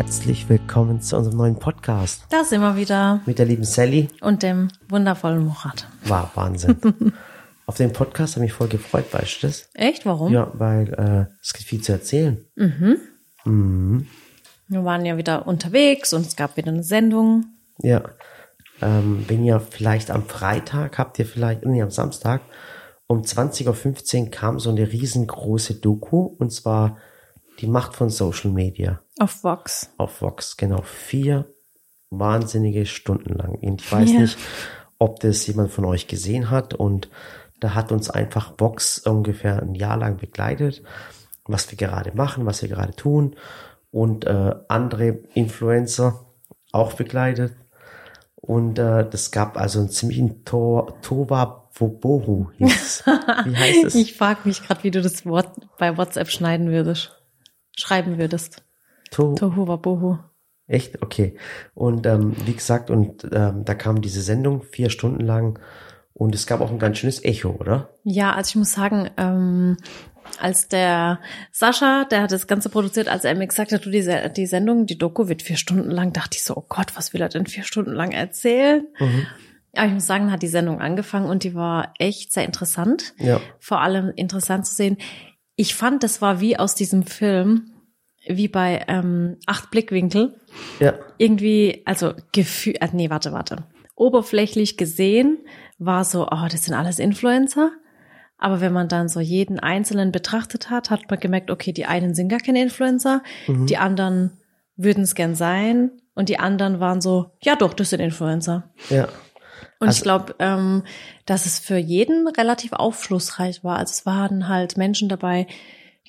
herzlich willkommen zu unserem neuen Podcast Da sind wir wieder. mit der lieben Sally. Und dem wundervollen Murat. War Wahnsinn. Auf den Podcast habe ich mich voll gefreut, weißt du das? Echt? Warum? Ja, weil äh, es gibt viel zu erzählen. Wir waren ja wieder unterwegs und es gab wieder eine Sendung. Ja. Ähm, wenn ihr vielleicht am Freitag habt ihr vielleicht, nee, am Samstag um 20.15 Uhr kam so eine riesengroße Doku und zwar die Macht von Social Media Auf Vox. auf Vox. Genau, vier wahnsinnige Stunden lang. Und ich weiß Ja. nicht, ob das jemand von euch gesehen hat und da hat uns einfach Vox ungefähr ein Jahr lang begleitet, was wir gerade machen, was wir gerade tun und äh, andere Influencer auch begleitet. Und äh, das gab also einen ziemlichen to Tova. Wie heißt es? Ich frage mich gerade, wie du das Wort bei WhatsApp schneiden würdest. Schreiben würdest. To Tohu Wabohu. Echt? Okay. Und ähm, wie gesagt, und ähm, da kam diese Sendung vier Stunden lang und es gab auch ein ganz schönes Echo, oder? Ja, also ich muss sagen, ähm, als der Sascha, der hat das Ganze produziert, als er mir gesagt hat, du, die, die Sendung, die Doku wird vier Stunden lang, dachte ich so, oh Gott, was will er denn vier Stunden lang erzählen? Aber ich muss sagen, hat die Sendung angefangen und die war echt sehr interessant. Ja. Vor allem interessant zu sehen. Ich fand, das war wie aus diesem Film, wie bei ähm, Acht Blickwinkel. Ja. Irgendwie, also Gefühl, äh, nee, warte, warte. Oberflächlich gesehen war so, oh, das sind alles Influencer. Aber wenn man dann so jeden Einzelnen betrachtet hat, hat man gemerkt, okay, die einen sind gar keine Influencer, die anderen würden es gern sein und die anderen waren so, ja doch, das sind Influencer. Ja. Und Also- ich glaube, ähm, dass es für jeden relativ aufschlussreich war. Also es waren halt Menschen dabei,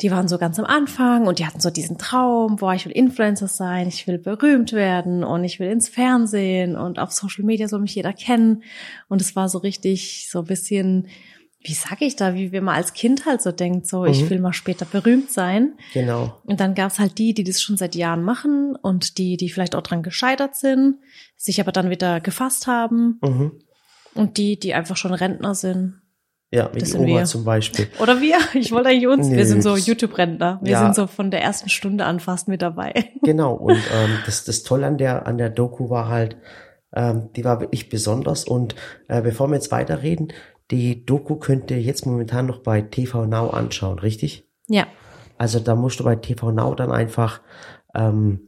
die waren so ganz am Anfang und die hatten so diesen Traum, boah, ich will Influencer sein, ich will berühmt werden und ich will ins Fernsehen und auf Social Media soll mich jeder kennen. Und es war so richtig so ein bisschen, wie sage ich da, wie wenn man als Kind halt so denkt, so ich will mal später berühmt sein. Genau. Und dann gab's halt die, die das schon seit Jahren machen und die, die vielleicht auch dran gescheitert sind, sich aber dann wieder gefasst haben. Mhm. Und die, die einfach schon Rentner sind. Ja, wie Das Oma wir. zum Beispiel. Oder wir. Ich wollte eigentlich uns. Nee, wir sind so YouTube-Rentner. Wir Ja. sind so von der ersten Stunde an fast mit dabei. Genau. Und ähm, das, das Tolle an der, an der Doku war halt, ähm, die war wirklich besonders. Und äh, bevor wir jetzt weiterreden, die Doku könnt ihr jetzt momentan noch bei TV Now anschauen, richtig? Ja. Also da musst du bei TV Now dann einfach, ähm,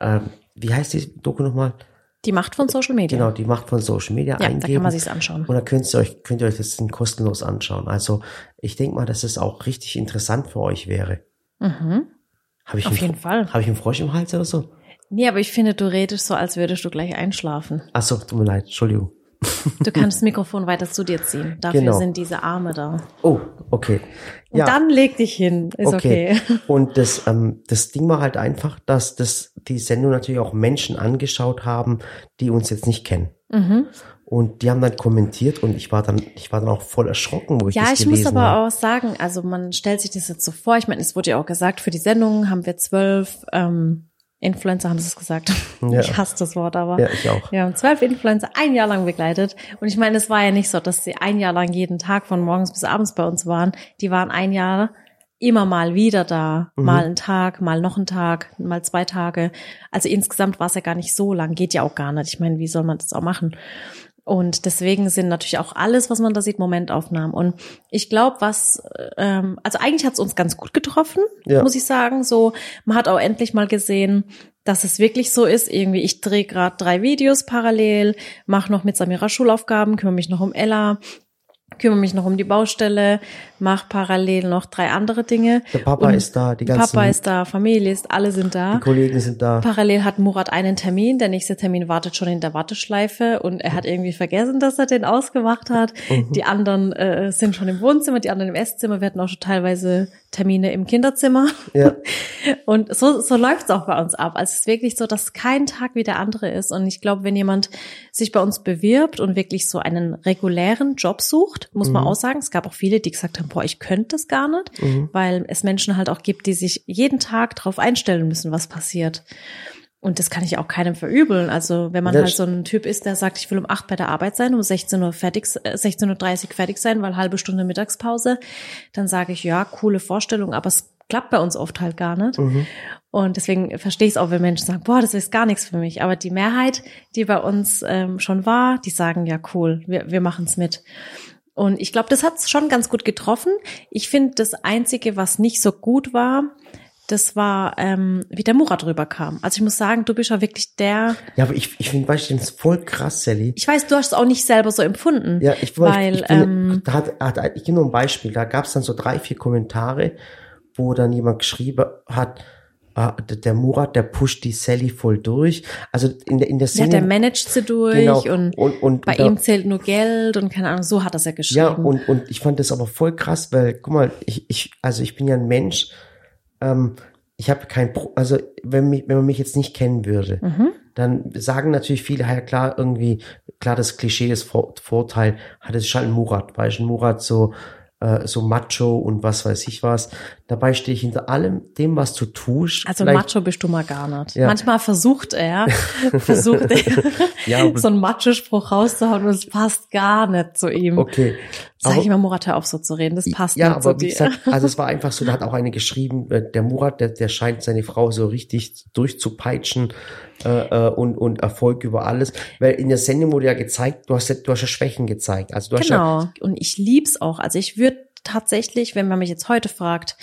ähm, wie heißt die Doku nochmal? Die Macht von Social Media. Genau, die Macht von Social Media Ja, eingeben. da kann man sich's anschauen. Und da könnt ihr euch, könnt ihr euch das dann kostenlos anschauen. Also ich denke mal, dass es auch richtig interessant für euch wäre. Mhm. Habe ich Auf einen, jeden Fall. Habe ich einen Frosch im Hals oder so? Nee, aber ich finde, du redest so, als würdest du gleich einschlafen. Ach so, tut mir leid, Entschuldigung. Du kannst das Mikrofon weiter zu dir ziehen. Dafür Genau. sind diese Arme da. Oh, okay. Und Ja, dann leg dich hin. Ist okay. Und das, ähm, das Ding war halt einfach, dass das die Sendung natürlich auch Menschen angeschaut haben, die uns jetzt nicht kennen. Mhm. Und die haben dann kommentiert und ich war dann, ich war dann auch voll erschrocken, wo ich Ja, das ich muss gelesen aber habe. auch sagen, also man stellt sich das jetzt so vor, ich meine, es wurde ja auch gesagt, für die Sendung haben wir zwölf ähm, Influencer, haben sie es gesagt. Ja. Ich hasse das Wort, aber Ja, ich auch. wir haben zwölf Influencer ein Jahr lang begleitet. Und ich meine, es war ja nicht so, dass sie ein Jahr lang jeden Tag von morgens bis abends bei uns waren. Die waren ein Jahr immer mal wieder da. Mhm. Mal einen Tag, mal noch einen Tag, mal zwei Tage. Also insgesamt war es ja gar nicht so lang. Geht ja auch gar nicht. Ich meine, wie soll man das auch machen? Und deswegen sind natürlich auch alles, was man da sieht, Momentaufnahmen. Und ich glaube, was, ähm, also eigentlich hat es uns ganz gut getroffen, Ja. muss ich sagen. So, man hat auch endlich mal gesehen, dass es wirklich so ist. Irgendwie, ich drehe gerade drei Videos parallel, mache noch mit Samira Schulaufgaben, kümmere mich noch um Ella, kümmere mich noch um die Baustelle, mache parallel noch drei andere Dinge. Der Papa Und ist da, die ganzen Papa ist da, Familie ist, alle sind da. die Kollegen sind da. Parallel hat Murat einen Termin. Der nächste Termin wartet schon in der Warteschleife und er hat irgendwie vergessen, dass er den ausgemacht hat. Mhm. Die anderen äh, sind schon im Wohnzimmer, die anderen im Esszimmer. Wir hatten auch schon teilweise Termine im Kinderzimmer. Ja, Und so, so läuft's auch bei uns ab. Also es ist wirklich so, dass kein Tag wie der andere ist. Und ich glaube, wenn jemand sich bei uns bewirbt und wirklich so einen regulären Job sucht, muss man auch sagen, es gab auch viele, die gesagt haben, boah, ich könnte das gar nicht, weil es Menschen halt auch gibt, die sich jeden Tag darauf einstellen müssen, was passiert. Und das kann ich auch keinem verübeln. Also wenn man Das- halt so ein Typ ist, der sagt, ich will um acht bei der Arbeit sein, um 16 Uhr fertig, äh, 16.30 Uhr fertig sein, weil halbe Stunde Mittagspause, dann sage ich, ja, coole Vorstellung, aber es klappt bei uns oft halt gar nicht. Mhm. Und deswegen verstehe ich es auch, wenn Menschen sagen, boah, das ist gar nichts für mich. Aber die Mehrheit, die bei uns ähm, schon war, die sagen, ja, cool, wir, wir machen es mit. Und ich glaube, das hat es schon ganz gut getroffen. Ich finde, das Einzige, was nicht so gut war, das war, ähm, wie der Murat rüberkam. Also ich muss sagen, du bist ja wirklich der. Ja, aber ich, ich finde, weißt du, das ist voll krass, Sally. Ich weiß, du hast es auch nicht selber so empfunden. Ja, ich, weil, ich, ich, bin, ähm, da hat, hat, ich gebe nur ein Beispiel. Da gab es dann so drei, vier Kommentare, wo dann jemand geschrieben hat, Ah, der Murat, der pusht die Sally voll durch. Also in der in der Szene. Ja, der managt sie durch genau. und, und, und bei da, ihm zählt nur Geld und keine Ahnung, so hat er es ja geschrieben. Ja, und, und ich fand das aber voll krass, weil, guck mal, ich, ich also ich bin ja ein Mensch, ähm, ich habe kein, Pro also wenn, mich, wenn man mich jetzt nicht kennen würde, mhm. dann sagen natürlich viele, ja klar, irgendwie, klar, das Klischee, das Vor Vorteil hat es schon Murat, weil ein Murat so äh, so Macho und was weiß ich was. Dabei stehe ich hinter allem dem, was du tust. Also Macho bist du mal gar nicht. Ja. Manchmal versucht er, versucht er, ja, so einen Macho-Spruch rauszuhauen und es passt gar nicht zu ihm. Okay. Sag ich mal, Murat, hör auf so zu reden, das passt ja, nicht aber zu wie dir. Gesagt, also es war einfach so, da hat auch eine geschrieben, äh, der Murat, der, der scheint seine Frau so richtig durchzupeitschen äh, äh, und, und Erfolg über alles. Weil in der Sendung wurde ja gezeigt, du hast ja, du hast ja Schwächen gezeigt. Also du hast genau, ja, und ich lieb's auch. Also ich würde tatsächlich, wenn man mich jetzt heute fragt,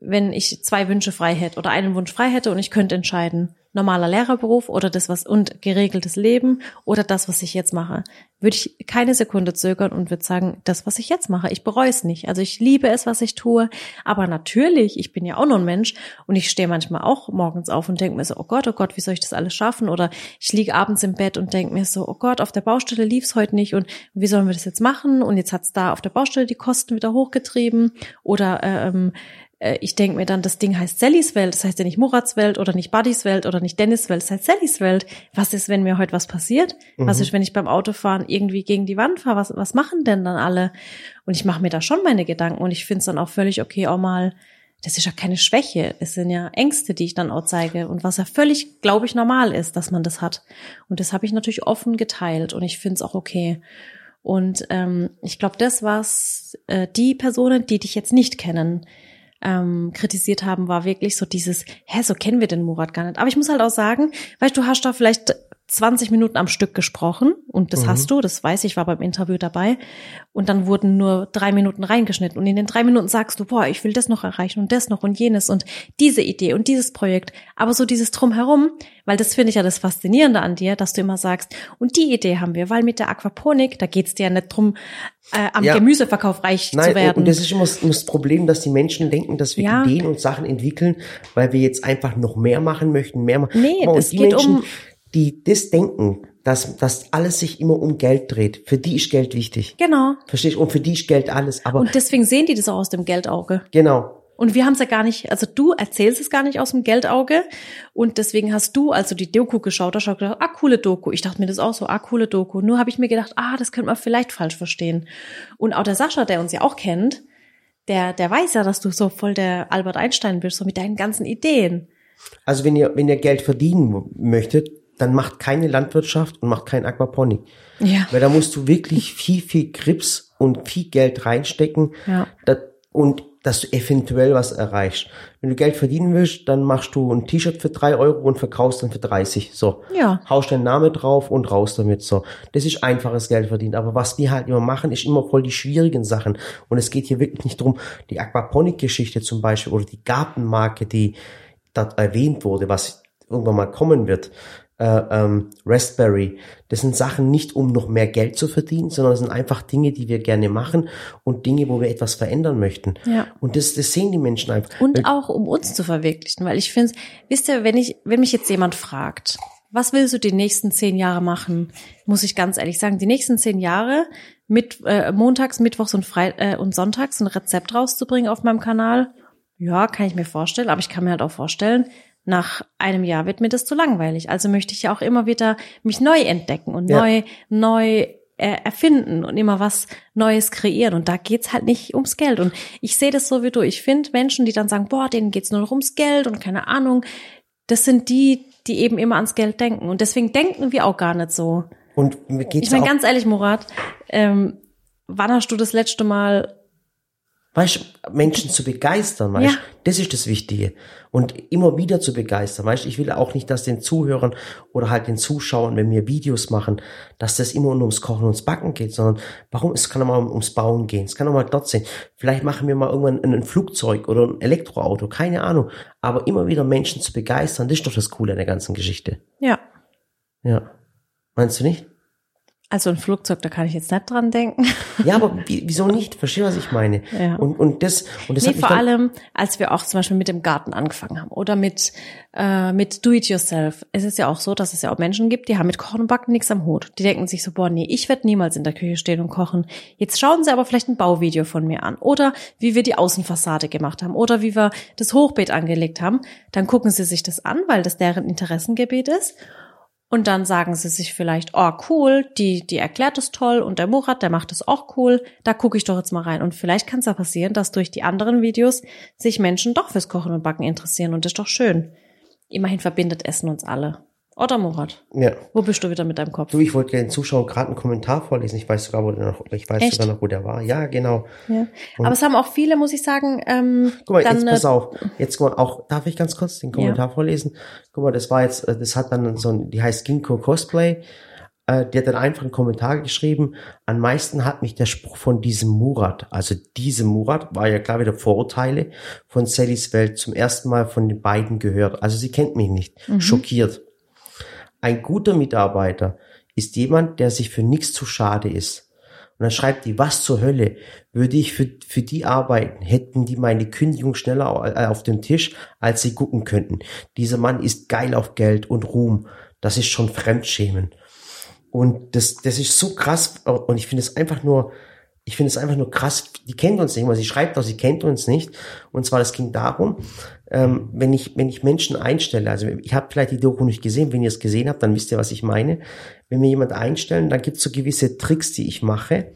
wenn ich zwei Wünsche frei hätte oder einen Wunsch frei hätte und ich könnte entscheiden, normaler Lehrerberuf oder das was und geregeltes Leben oder das, was ich jetzt mache, würde ich keine Sekunde zögern und würde sagen, das, was ich jetzt mache, ich bereue es nicht. Also ich liebe es, was ich tue, aber natürlich, ich bin ja auch nur ein Mensch und ich stehe manchmal auch morgens auf und denke mir so, oh Gott, oh Gott, wie soll ich das alles schaffen? Oder ich liege abends im Bett und denke mir so, oh Gott, auf der Baustelle lief es heute nicht und wie sollen wir das jetzt machen? Und jetzt hat's da auf der Baustelle die Kosten wieder hochgetrieben oder ähm, äh, ich denke mir dann, das Ding heißt Sallys Welt, das heißt ja nicht Murats Welt oder nicht Buddys Welt oder nicht Dennis Welt, das heißt Sallys Welt. Was ist, wenn mir heute was passiert? Mhm. Was ist, wenn ich beim Autofahren irgendwie gegen die Wand fahre? Was, was machen denn dann alle? Und ich mache mir da schon meine Gedanken und ich finde es dann auch völlig okay, auch mal, das ist ja keine Schwäche, es sind ja Ängste, die ich dann auch zeige und was ja völlig, glaube ich, normal ist, dass man das hat. Und das habe ich natürlich offen geteilt und ich finde es auch okay. Und ähm, ich glaube, das, was äh, die Personen, die dich jetzt nicht kennen, ähm, kritisiert haben, war wirklich so dieses, hä, so kennen wir den Murat gar nicht. Aber ich muss halt auch sagen, weißt du, hast da vielleicht 20 Minuten am Stück gesprochen und das mhm. hast du, das weiß ich, war beim Interview dabei. Und dann wurden nur drei Minuten reingeschnitten und in den drei Minuten sagst du, boah, ich will das noch erreichen und das noch und jenes und diese Idee und dieses Projekt. Aber so dieses Drumherum, weil das finde ich ja das Faszinierende an dir, dass du immer sagst, und die Idee haben wir, weil mit der Aquaponik, da geht's dir ja nicht drum, äh, am ja. Gemüseverkauf reich Nein, zu werden. Und das ist immer das Problem, dass die Menschen denken, dass wir ja. Ideen und Sachen entwickeln, weil wir jetzt einfach noch mehr machen möchten, mehr machen. Nee, es geht Menschen, um die das denken, dass, dass alles sich immer um Geld dreht. Für die ist Geld wichtig. Genau. Verstehst du? Und für die ist Geld alles. Aber und deswegen sehen die das auch aus dem Geldauge. Genau. Und wir haben es ja gar nicht, also du erzählst es gar nicht aus dem Geldauge. Und deswegen hast du, also die Doku geschaut, da hast gedacht, ah, coole Doku. Ich dachte mir das auch so, ah, coole Doku. Nur habe ich mir gedacht, ah, das könnte man vielleicht falsch verstehen. Und auch der Sascha, der uns ja auch kennt, der, der weiß ja, dass du so voll der Albert Einstein bist, so mit deinen ganzen Ideen. Also wenn ihr, wenn ihr Geld verdienen möchtet, dann macht keine Landwirtschaft und macht kein Aquaponik. Ja. Weil da musst du wirklich viel, viel Grips und viel Geld reinstecken. Ja. Das, und dass du eventuell was erreichst. Wenn du Geld verdienen willst, dann machst du ein T-Shirt für drei Euro und verkaufst dann für 30. So. Ja. Haust deinen Namen drauf und raus damit. So. Das ist einfaches Geld verdient. Aber was wir halt immer machen, ist immer voll die schwierigen Sachen. Und es geht hier wirklich nicht drum, die Aquaponik-Geschichte zum Beispiel oder die Gartenmarke, die dort erwähnt wurde, was irgendwann mal kommen wird äh, ähm, Raspberry. Das sind Sachen nicht, um noch mehr Geld zu verdienen, sondern das sind einfach Dinge, die wir gerne machen und Dinge, wo wir etwas verändern möchten. Ja. Und das, das sehen die Menschen einfach. Und auch um uns zu verwirklichen, weil ich finde, wisst ihr, wenn ich, wenn mich jetzt jemand fragt, was willst du die nächsten zehn Jahre machen? Muss ich ganz ehrlich sagen, die nächsten zehn Jahre mit äh, montags, mittwochs und Freit äh, und sonntags ein Rezept rauszubringen auf meinem Kanal. Ja, kann ich mir vorstellen, aber ich kann mir halt auch vorstellen, nach einem Jahr wird mir das zu langweilig. Also möchte ich ja auch immer wieder mich neu entdecken und ja. neu, neu äh, erfinden und immer was Neues kreieren. Und da geht's halt nicht ums Geld. Und ich sehe das so wie du. Ich finde Menschen, die dann sagen, boah, denen geht's nur noch ums Geld und keine Ahnung, das sind die, die eben immer ans Geld denken. Und deswegen denken wir auch gar nicht so. Und mir geht's ich meine ganz ehrlich, Murat, ähm, wann hast du das letzte Mal weißt du, Menschen zu begeistern, weißt du, Ja. das ist das Wichtige. Und immer wieder zu begeistern, weißt du, ich will auch nicht, dass den Zuhörern oder halt den Zuschauern, wenn wir Videos machen, dass das immer nur ums Kochen und ums Backen geht, sondern warum, es kann auch mal ums Bauen gehen, es kann auch mal dort sein. Vielleicht machen wir mal irgendwann ein, ein Flugzeug oder ein Elektroauto, keine Ahnung. Aber immer wieder Menschen zu begeistern, das ist doch das Coole an der ganzen Geschichte. Ja. Ja. Meinst du nicht? Also ein Flugzeug, da kann ich jetzt nicht dran denken. Ja, aber wie, wieso nicht? Versteh, was ich meine? Ja. Und, und das, und das Nee, vor allem, als wir auch zum Beispiel mit dem Garten angefangen haben oder mit, äh, mit Do-it-yourself. Es ist ja auch so, dass es ja auch Menschen gibt, die haben mit Kochen und Backen nichts am Hut. Die denken sich so, boah, nee, ich werde niemals in der Küche stehen und kochen. Jetzt schauen sie aber vielleicht ein Bauvideo von mir an oder wie wir die Außenfassade gemacht haben oder wie wir das Hochbeet angelegt haben. Dann gucken sie sich das an, weil das deren Interessengebiet ist. Und dann sagen sie sich vielleicht, oh cool, die, die erklärt es toll und der Murat, der macht es auch cool, da gucke ich doch jetzt mal rein. Und vielleicht kann es ja passieren, dass durch die anderen Videos sich Menschen doch fürs Kochen und Backen interessieren und das ist doch schön. Immerhin verbindet Essen uns alle. Oder Murat? ja. Wo bist du wieder mit deinem Kopf? Du, ich wollte den Zuschauern gerade einen Kommentar vorlesen. Ich weiß sogar, wo der noch, ich weiß Echt? sogar noch, wo der war. Ja, genau. Ja. Aber es haben auch viele, muss ich sagen, ähm, Guck mal, dann, jetzt pass auf. Jetzt guck mal, auch, darf ich ganz kurz den Kommentar vorlesen? Guck mal, das war jetzt, äh, das hat dann so ein, die heißt Ginkgo Cosplay. Äh, Die hat dann einfach einen Kommentar geschrieben. Am meisten hat mich der Spruch von diesem Murat, also diesem Murat, war ja klar wieder Vorurteile von Sallys Welt zum ersten Mal von den beiden gehört. Also sie kennt mich nicht. Schockiert. Ein guter Mitarbeiter ist jemand, der sich für nichts zu schade ist. Und dann schreibt die, was zur Hölle würde ich für, für die arbeiten, hätten die meine Kündigung schneller äh, auf dem Tisch, als sie gucken könnten. Dieser Mann ist geil auf Geld und Ruhm. Das ist schon Fremdschämen. Und das, das ist so krass. Und ich finde es einfach nur, ich finde es einfach nur krass. Die kennt uns nicht mal. Sie schreibt auch, sie kennt uns nicht. Und zwar, es ging darum, ähm, wenn ich, wenn ich Menschen einstelle, also ich habe vielleicht die Doku nicht gesehen, wenn ihr es gesehen habt, dann wisst ihr, was ich meine. Wenn wir jemand einstellen, dann gibt es so gewisse Tricks, die ich mache,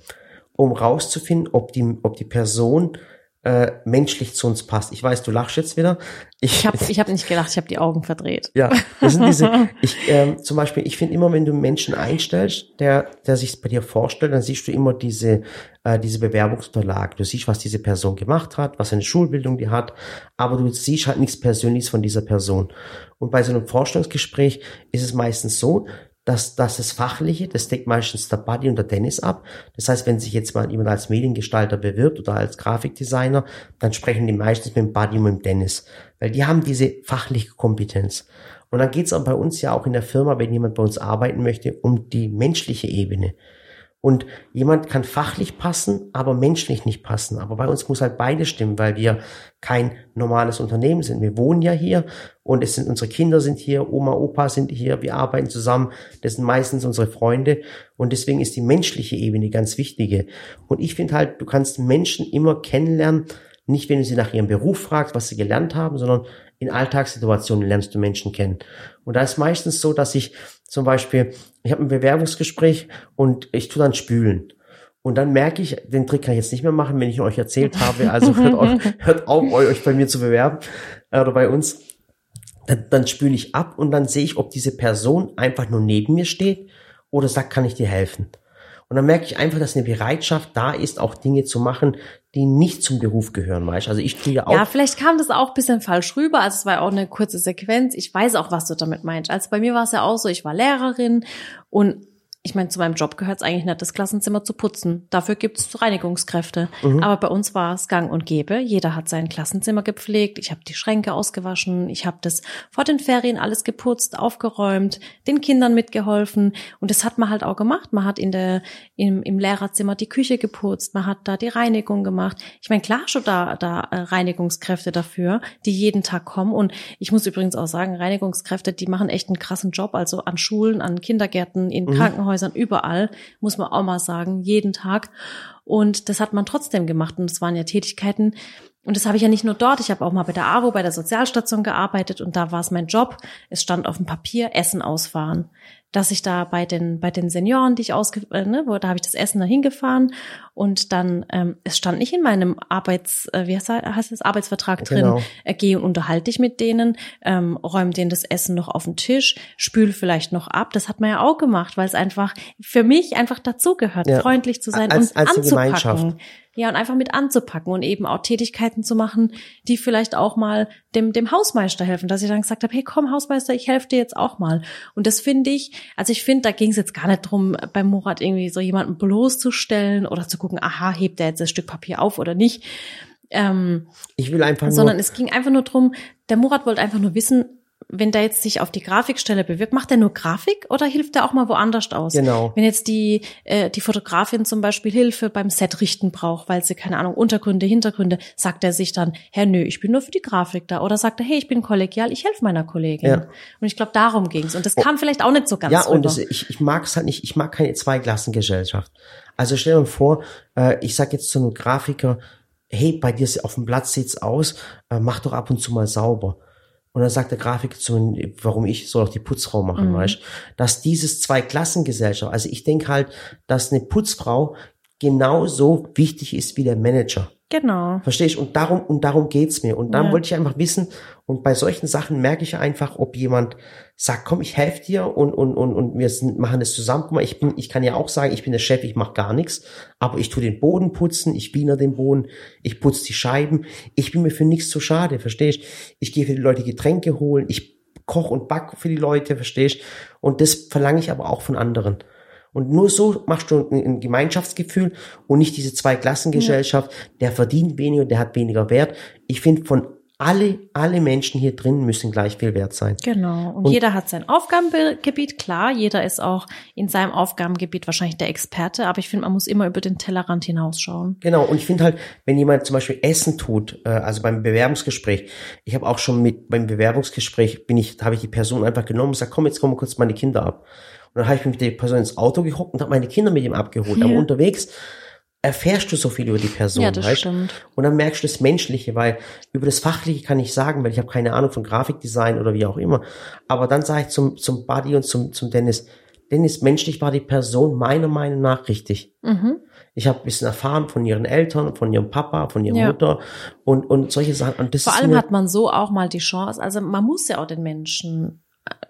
um rauszufinden, ob die, ob die Person äh, menschlich zu uns passt. Ich weiß, du lachst jetzt wieder. ich habe ich hab nicht gelacht, ich habe die Augen verdreht. ja, das sind diese, ich, ähm, zum Beispiel, ich finde immer, wenn du einen Menschen einstellst, der, der sich bei dir vorstellt, dann siehst du immer diese, äh, diese Bewerbungsunterlagen. Du siehst, was diese Person gemacht hat, was eine Schulbildung die hat, aber du siehst halt nichts Persönliches von dieser Person. Und bei so einem Vorstellungsgespräch ist es meistens so, dass, das Fachliche, das deckt meistens der Buddy und der Dennis ab. Das heißt, wenn sich jetzt mal jemand als Mediengestalter bewirbt oder als Grafikdesigner, dann sprechen die meistens mit dem Buddy und dem Dennis. Weil die haben diese fachliche Kompetenz. Und dann geht es auch bei uns ja auch in der Firma, wenn jemand bei uns arbeiten möchte, um die menschliche Ebene. Und jemand kann fachlich passen, aber menschlich nicht passen. Aber bei uns muss halt beides stimmen, weil wir kein normales Unternehmen sind. Wir wohnen ja hier und es sind unsere Kinder sind hier, Oma, Opa sind hier, wir arbeiten zusammen. Das sind meistens unsere Freunde und deswegen ist die menschliche Ebene ganz wichtige. Und ich finde halt, du kannst Menschen immer kennenlernen, nicht wenn du sie nach ihrem Beruf fragst, was sie gelernt haben, sondern in Alltagssituationen lernst du Menschen kennen. Und da ist meistens so, dass ich zum Beispiel, ich habe ein Bewerbungsgespräch und ich tue dann spülen. Und dann merke ich, den Trick kann ich jetzt nicht mehr machen, wenn ich euch erzählt habe. Also hört, auf, hört auf, euch bei mir zu bewerben äh, oder bei uns. Dann, dann spüle ich ab und dann sehe ich, ob diese Person einfach nur neben mir steht oder sagt, kann ich dir helfen. Und dann merke ich einfach, dass eine Bereitschaft da ist, auch Dinge zu machen, die nicht zum Beruf gehören, weißt Also ich tue ja auch. Ja, vielleicht kam das auch ein bisschen falsch rüber. Also es war ja auch eine kurze Sequenz. Ich weiß auch, was du damit meinst. Also bei mir war es ja auch so, ich war Lehrerin und ich meine, zu meinem Job gehört es eigentlich nicht, das Klassenzimmer zu putzen. Dafür gibt es Reinigungskräfte. Aber bei uns war es gang und gäbe. Jeder hat sein Klassenzimmer gepflegt. Ich habe die Schränke ausgewaschen. Ich habe das vor den Ferien alles geputzt, aufgeräumt, den Kindern mitgeholfen. Und das hat man halt auch gemacht. Man hat in der, im, im Lehrerzimmer die Küche geputzt. Man hat da die Reinigung gemacht. Ich meine, klar schon da, da äh, Reinigungskräfte dafür, die jeden Tag kommen. Und ich muss übrigens auch sagen, Reinigungskräfte, die machen echt einen krassen Job. Also an Schulen, an Kindergärten, in Krankenhäusern, überall, muss man auch mal sagen, jeden Tag. Und das hat man trotzdem gemacht. Und es waren ja Tätigkeiten, und das habe ich ja nicht nur dort, ich habe auch mal bei der AWO, bei der Sozialstation gearbeitet und da war es mein Job. Es stand auf dem Papier Essen ausfahren. Dass ich da bei den, bei den Senioren, die ich ausge, äh, ne, wo, da habe ich das Essen dahin gefahren und dann, ähm, es stand nicht in meinem Arbeits, äh, wie heißt, heißt das, Arbeitsvertrag drin, Genau. äh, geh und unterhalte dich mit denen, ähm, räum denen das Essen noch auf den Tisch, spül vielleicht noch ab. Das hat man ja auch gemacht, weil es einfach für mich einfach dazugehört, Ja. freundlich zu sein Als- und als anzupacken. Gemeinschaft. Ja, und einfach mit anzupacken und eben auch Tätigkeiten zu machen, die vielleicht auch mal dem, dem Hausmeister helfen, dass ich dann gesagt habe, hey komm Hausmeister, ich helfe dir jetzt auch mal. Und das finde ich, also ich finde, da ging es jetzt gar nicht drum, beim Murat irgendwie so jemanden bloßzustellen oder zu gucken, aha, hebt der jetzt das Stück Papier auf oder nicht. Ähm, Ich will einfach nur, sondern es ging einfach nur drum, der Murat wollte einfach nur wissen, wenn der jetzt sich auf die Grafikstelle bewirbt, macht er nur Grafik oder hilft er auch mal woanders aus? Genau. Wenn jetzt die, äh, die Fotografin zum Beispiel Hilfe beim Set richten braucht, weil sie, keine Ahnung, Untergründe, Hintergründe, sagt er sich dann, Herr, nö, ich bin nur für die Grafik da. Oder sagt er, hey, ich bin kollegial, ich helfe meiner Kollegin. Ja. Und ich glaube, darum ging's. Und das kam vielleicht auch nicht so ganz ja, und rüber. das, ich, ich mag es halt nicht, ich mag keine Zweiklassengesellschaft. Also stell dir vor, äh, ich sag jetzt zu einem Grafiker, hey, bei dir auf dem Platz sieht's aus, äh, mach doch ab und zu mal sauber. Und dann sagt der Grafiker zu mir, warum ich soll auch die Putzfrau machen, Mhm. weißt Dass dieses Zweiklassengesellschaft, also ich denke halt, dass eine Putzfrau genauso wichtig ist wie der Manager. Genau. Verstehe ich? Und darum, und darum geht's mir. Und dann Ja. wollte ich einfach wissen, und bei solchen Sachen merke ich einfach, ob jemand sagt, komm, ich helfe dir und, und, und, und wir machen das zusammen. Guck mal, ich bin, ich kann ja auch sagen, ich bin der Chef, ich mache gar nichts, aber ich tue den Boden putzen, ich wiener den Boden, ich putze die Scheiben. Ich bin mir für nichts zu schade, verstehe ich? Ich gehe für die Leute Getränke holen, ich koch und back für die Leute, verstehe ich? Und das verlange ich aber auch von anderen. Und nur so machst du ein, ein Gemeinschaftsgefühl und nicht diese Zweiklassengesellschaft, der verdient weniger, der hat weniger Wert. Ich finde, von alle, alle Menschen hier drin müssen gleich viel wert sein. Genau. Und, Und- jeder hat sein Aufgabengebiet, klar. Jeder ist auch in seinem Aufgabengebiet wahrscheinlich der Experte, aber ich finde, man muss immer über den Tellerrand hinausschauen. Genau, und ich finde halt, wenn jemand zum Beispiel Essen tut, äh, also beim Bewerbungsgespräch, ich habe auch schon mit beim Bewerbungsgespräch bin ich, habe ich die Person einfach genommen und gesagt, komm, jetzt kommen wir kurz meine Kinder ab. Und dann habe ich mich mit der Person ins Auto gehockt und habe meine Kinder mit ihm abgeholt. Ja. Aber unterwegs erfährst du so viel über die Person. Ja, das weißt? stimmt. Und dann merkst du das Menschliche, weil über das Fachliche kann ich sagen, weil ich habe keine Ahnung von Grafikdesign oder wie auch immer. Aber dann sage ich zum, zum Buddy und zum, zum Dennis, Dennis, menschlich war die Person meiner Meinung nach richtig. Mhm. Ich habe ein bisschen erfahren von ihren Eltern, von ihrem Papa, von ihrer Ja. Mutter und, und solche Sachen. Und das Vor allem hat man so auch mal die Chance, also man muss ja auch den Menschen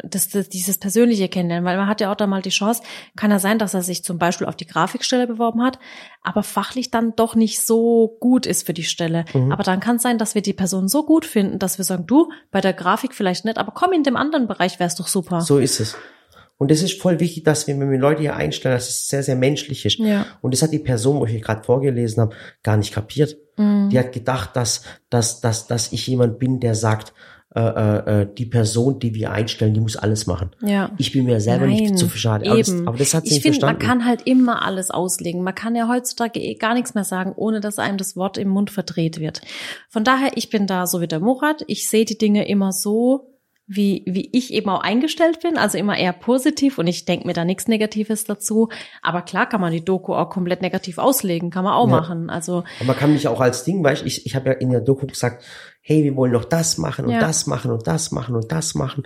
das, das, dieses Persönliche kennenlernen, weil man hat ja auch da mal die Chance, kann ja sein, dass er sich zum Beispiel auf die Grafikstelle beworben hat, aber fachlich dann doch nicht so gut ist für die Stelle. Mhm. Aber dann kann es sein, dass wir die Person so gut finden, dass wir sagen, du, bei der Grafik vielleicht nicht, aber komm, in dem anderen Bereich wär's doch super. so ist es. Und das ist voll wichtig, dass wir, wenn wir Leute hier einstellen, dass es sehr, sehr menschlich ist. Ja. Und das hat die Person, wo ich gerade vorgelesen habe, gar nicht kapiert. Mhm. Die hat gedacht, dass, dass, dass, dass ich jemand bin, der sagt, äh, äh, äh, die Person, die wir einstellen, die muss alles machen. Ja. Ich bin mir selber Nein, nicht zu viel schade. Aber das, aber das hat sie ich nicht finde, man verstanden. kann halt immer alles auslegen. Man kann ja heutzutage eh gar nichts mehr sagen, ohne dass einem das Wort im Mund verdreht wird. Von daher, ich bin da so wie der Murat. Ich sehe die Dinge immer so, wie, wie ich eben auch eingestellt bin, also immer eher positiv und ich denke mir da nichts Negatives dazu. Aber klar kann man die Doku auch komplett negativ auslegen, kann man auch Ja. machen. Also Aber man kann mich auch als Ding, weißt ich, ich habe ja in der Doku gesagt, hey, wir wollen noch das machen und Ja. das machen und das machen und das machen.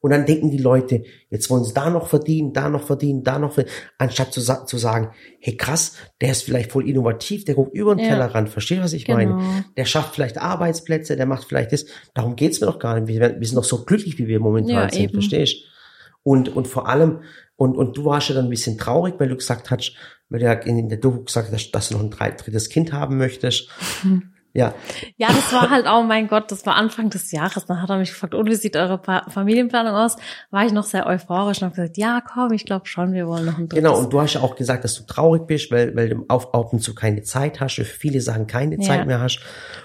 Und dann denken die Leute, jetzt wollen sie da noch verdienen, da noch verdienen, da noch verdienen, anstatt zu, zu sagen, hey krass, der ist vielleicht voll innovativ, der guckt über den Ja. Tellerrand, versteht, was ich Genau. meine? Der schafft vielleicht Arbeitsplätze, der macht vielleicht das. Darum geht's mir doch gar nicht. Wir, wir sind doch so glücklich, wie wir momentan Ja, sind, eben. verstehst? Und, und vor allem, und, und du warst ja dann ein bisschen traurig, weil du gesagt hast, weil du in der Doku gesagt hast, dass du noch ein drittes Kind haben möchtest. Ja, Ja, das war halt, oh mein Gott, das war Anfang des Jahres. Dann hat er mich gefragt, und wie sieht eure Pa- Familienplanung aus? War ich noch sehr euphorisch und habe gesagt, ja, komm, ich glaube schon, wir wollen noch ein drittes. genau. Und du hast ja auch gesagt, dass du traurig bist, weil, weil du auf, auf und zu keine Zeit hast, für viele Sachen keine Ja. Zeit mehr hast.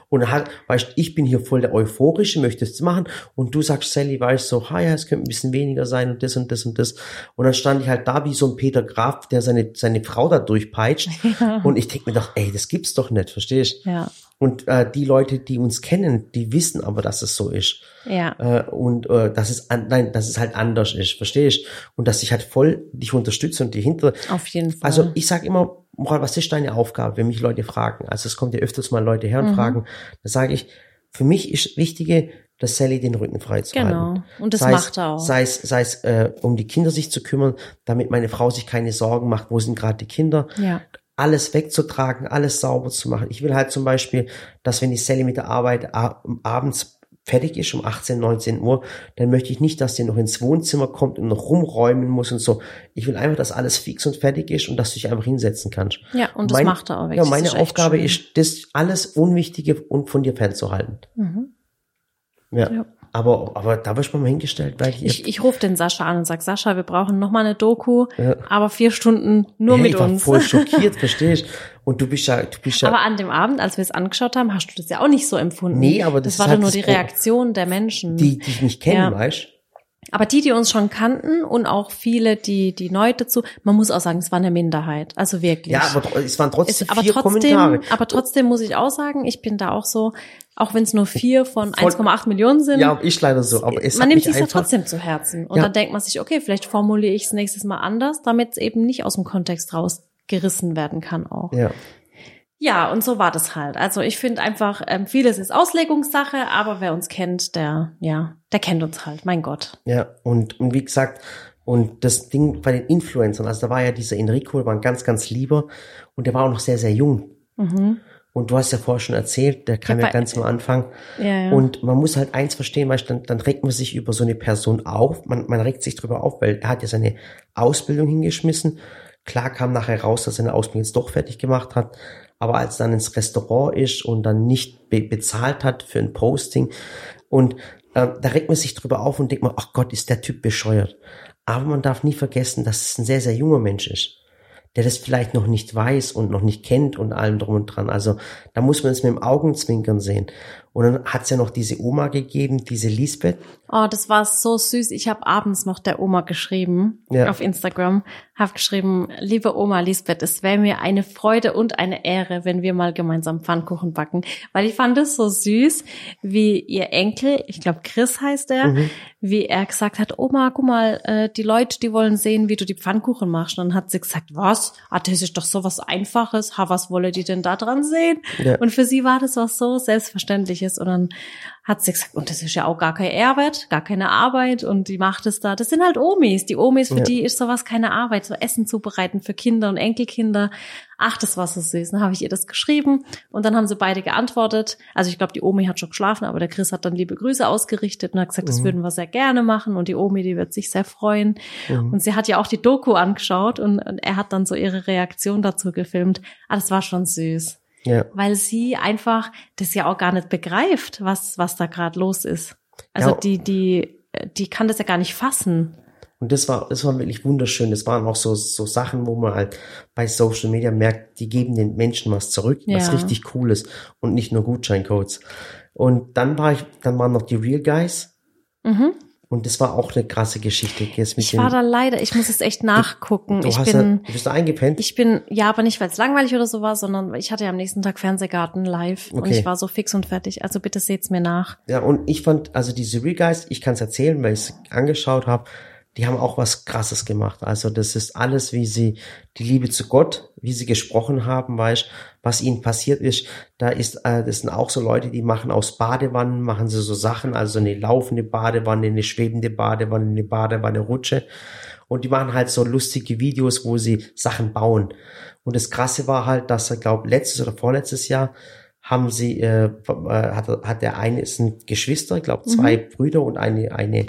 Und halt, weißt, ich bin hier voll der Euphorische, möchte es machen. Und du sagst, Sally, weißt so, ha, ja, es könnte ein bisschen weniger sein und das und das und das. Und dann stand ich halt da wie so ein Peter Graf, der seine, seine Frau da durchpeitscht. Und ich denke mir doch, ey, das gibt's doch nicht, verstehst? Ja, Und äh, die Leute, die uns kennen, die wissen aber, dass es so ist. ja, Äh, und äh, dass es an, nein, dass es halt anders ist, verstehst? Und dass ich halt voll dich unterstütze und die hinter. auf jeden Fall. Also ich sag immer, Moral, was ist deine Aufgabe, wenn mich Leute fragen? Also es kommt ja öfters mal Leute her und Mhm. fragen. Da sage ich, für mich ist Wichtige, dass Sally den Rücken frei zu halten. genau. Und das sei macht er auch. Sei es, sei es äh, um die Kinder sich zu kümmern, damit meine Frau sich keine Sorgen macht, wo sind gerade die Kinder ja, alles wegzutragen, alles sauber zu machen. Ich will halt zum Beispiel, dass wenn die Sally mit der Arbeit abends fertig ist um 18, 19 Uhr, dann möchte ich nicht, dass der noch ins Wohnzimmer kommt und noch rumräumen muss und so. Ich will einfach, dass alles fix und fertig ist und dass du dich einfach hinsetzen kannst. Ja, und das Mein- macht er auch wirklich. Ja, Das meine ist Aufgabe ist, das alles Unwichtige und von dir fernzuhalten. Mhm. Ja. Ja. Aber, aber da wirst du mal hingestellt, weil ich, Ich, ich rufe den Sascha an und sag, Sascha, wir brauchen noch mal eine Doku, Ja. aber vier Stunden nur hey, mit ich war uns. voll schockiert, verstehst Und du bist ja, du bist ja, Aber an dem Abend, als wir es angeschaut haben, hast du das ja auch nicht so empfunden. Nee, aber das das war halt dann nur die Reaktion der Menschen. die, die ich nicht kennen, Ja. weißt Aber die, die uns schon kannten und auch viele, die, die neu dazu, man muss auch sagen, es war eine Minderheit. Also wirklich. Ja, aber es waren trotzdem es, aber vier trotzdem, Kommentare. aber trotzdem muss ich auch sagen, ich bin da auch so, auch wenn es nur vier von Voll- 1,8 Millionen sind. Ja, ich leider so. Aber es man nimmt sich ja trotzdem zu Herzen. Und Ja. dann denkt man sich, okay, vielleicht formuliere ich es nächstes Mal anders, damit es eben nicht aus dem Kontext rausgerissen werden kann auch. Ja. Ja, und so war das halt. Also ich finde einfach, ähm, vieles ist Auslegungssache, aber wer uns kennt, der, ja, der kennt uns halt, mein Gott. Ja, und, und wie gesagt, und das Ding bei den Influencern, also da war ja dieser Enrico, der war ein ganz, ganz lieber und der war auch noch sehr, sehr jung. Mhm. Und du hast ja vorher schon erzählt, der kam Ja, ganz am Anfang. Ja, ja. Und man muss halt eins verstehen, weil dann, dann regt man sich über so eine Person auf. Man, man regt sich drüber auf, weil er hat ja seine Ausbildung hingeschmissen. Klar kam nachher raus, dass er seine Ausbildung jetzt doch fertig gemacht hat. Aber als er dann ins Restaurant ist und dann nicht be bezahlt hat für ein Posting und äh, da regt man sich drüber auf und denkt man, ach Gott, ist der Typ bescheuert. Aber man darf nie vergessen, dass es ein sehr, sehr junger Mensch ist der das vielleicht noch nicht weiß und noch nicht kennt und allem drum und dran. Also da muss man es mit dem Augenzwinkern sehen. Und dann hat's ja noch diese Oma gegeben, diese Lisbeth. Oh, das war so süß. Ich habe abends noch der Oma geschrieben Ja. auf Instagram. Habe geschrieben, liebe Oma Lisbeth, es wäre mir eine Freude und eine Ehre, wenn wir mal gemeinsam Pfannkuchen backen. Weil ich fand es so süß, wie ihr Enkel, ich glaube Chris heißt er, Mhm. wie er gesagt hat, Oma, guck mal, äh, die Leute, die wollen sehen, wie du die Pfannkuchen machst. Und dann hat sie gesagt, was? Ah, das ist doch so was Einfaches. Ha, was wolle die denn da dran sehen? Ja. Und für sie war das was so Selbstverständliches. Und dann hat sie gesagt, und das ist ja auch gar kein Arbeit, gar keine Arbeit und die macht es da. Das sind halt Omis. Die Omis, für Ja. die ist sowas keine Arbeit, so Essen zubereiten für Kinder und Enkelkinder. Ach, das war so süß. Dann habe ich ihr das geschrieben und dann haben sie beide geantwortet. Also ich glaube, die Omi hat schon geschlafen, aber der Chris hat dann liebe Grüße ausgerichtet und hat gesagt, das Mhm. würden wir sehr gerne machen und die Omi, die wird sich sehr freuen. Mhm. Und sie hat ja auch die Doku angeschaut und, und er hat dann so ihre Reaktion dazu gefilmt. Ah, das war schon süß Ja. weil sie einfach das ja auch gar nicht begreift, was was da gerade los ist. Also Ja. die die die kann das ja gar nicht fassen. Und das war, das war wirklich wunderschön. Das waren auch so, so Sachen, wo man halt bei Social Media merkt, die geben den Menschen was zurück, was Ja. richtig Cooles und nicht nur Gutscheincodes. Und dann war ich, dann waren noch die Real Guys. Mhm. Und das war auch eine krasse Geschichte. Jetzt mit Ich war da leider, ich muss es echt nachgucken. du ich hast bin da, du bist da eingepennt. ich bin ja, aber nicht weil es langweilig oder so war, sondern ich hatte ja am nächsten Tag Fernsehgarten live und Okay. ich war so fix und fertig. Also bitte seht's mir nach. Ja, und ich fand, also diese Real Guys, ich kann es erzählen, weil ich es angeschaut habe, die haben auch was Krasses gemacht. Also das ist alles, wie sie die Liebe zu Gott, wie sie gesprochen haben, weißt, was ihnen passiert ist. Da ist, äh, das sind auch so Leute, die machen aus Badewannen, machen sie so Sachen, also eine laufende Badewanne, eine schwebende Badewanne, eine Badewanne Rutsche. Und die machen halt so lustige Videos, wo sie Sachen bauen. Und das Krasse war halt, dass er, glaube letztes oder vorletztes Jahr haben sie, äh, äh, hat, hat der eine ist ein Geschwister, ich glaube zwei Brüder und eine, eine,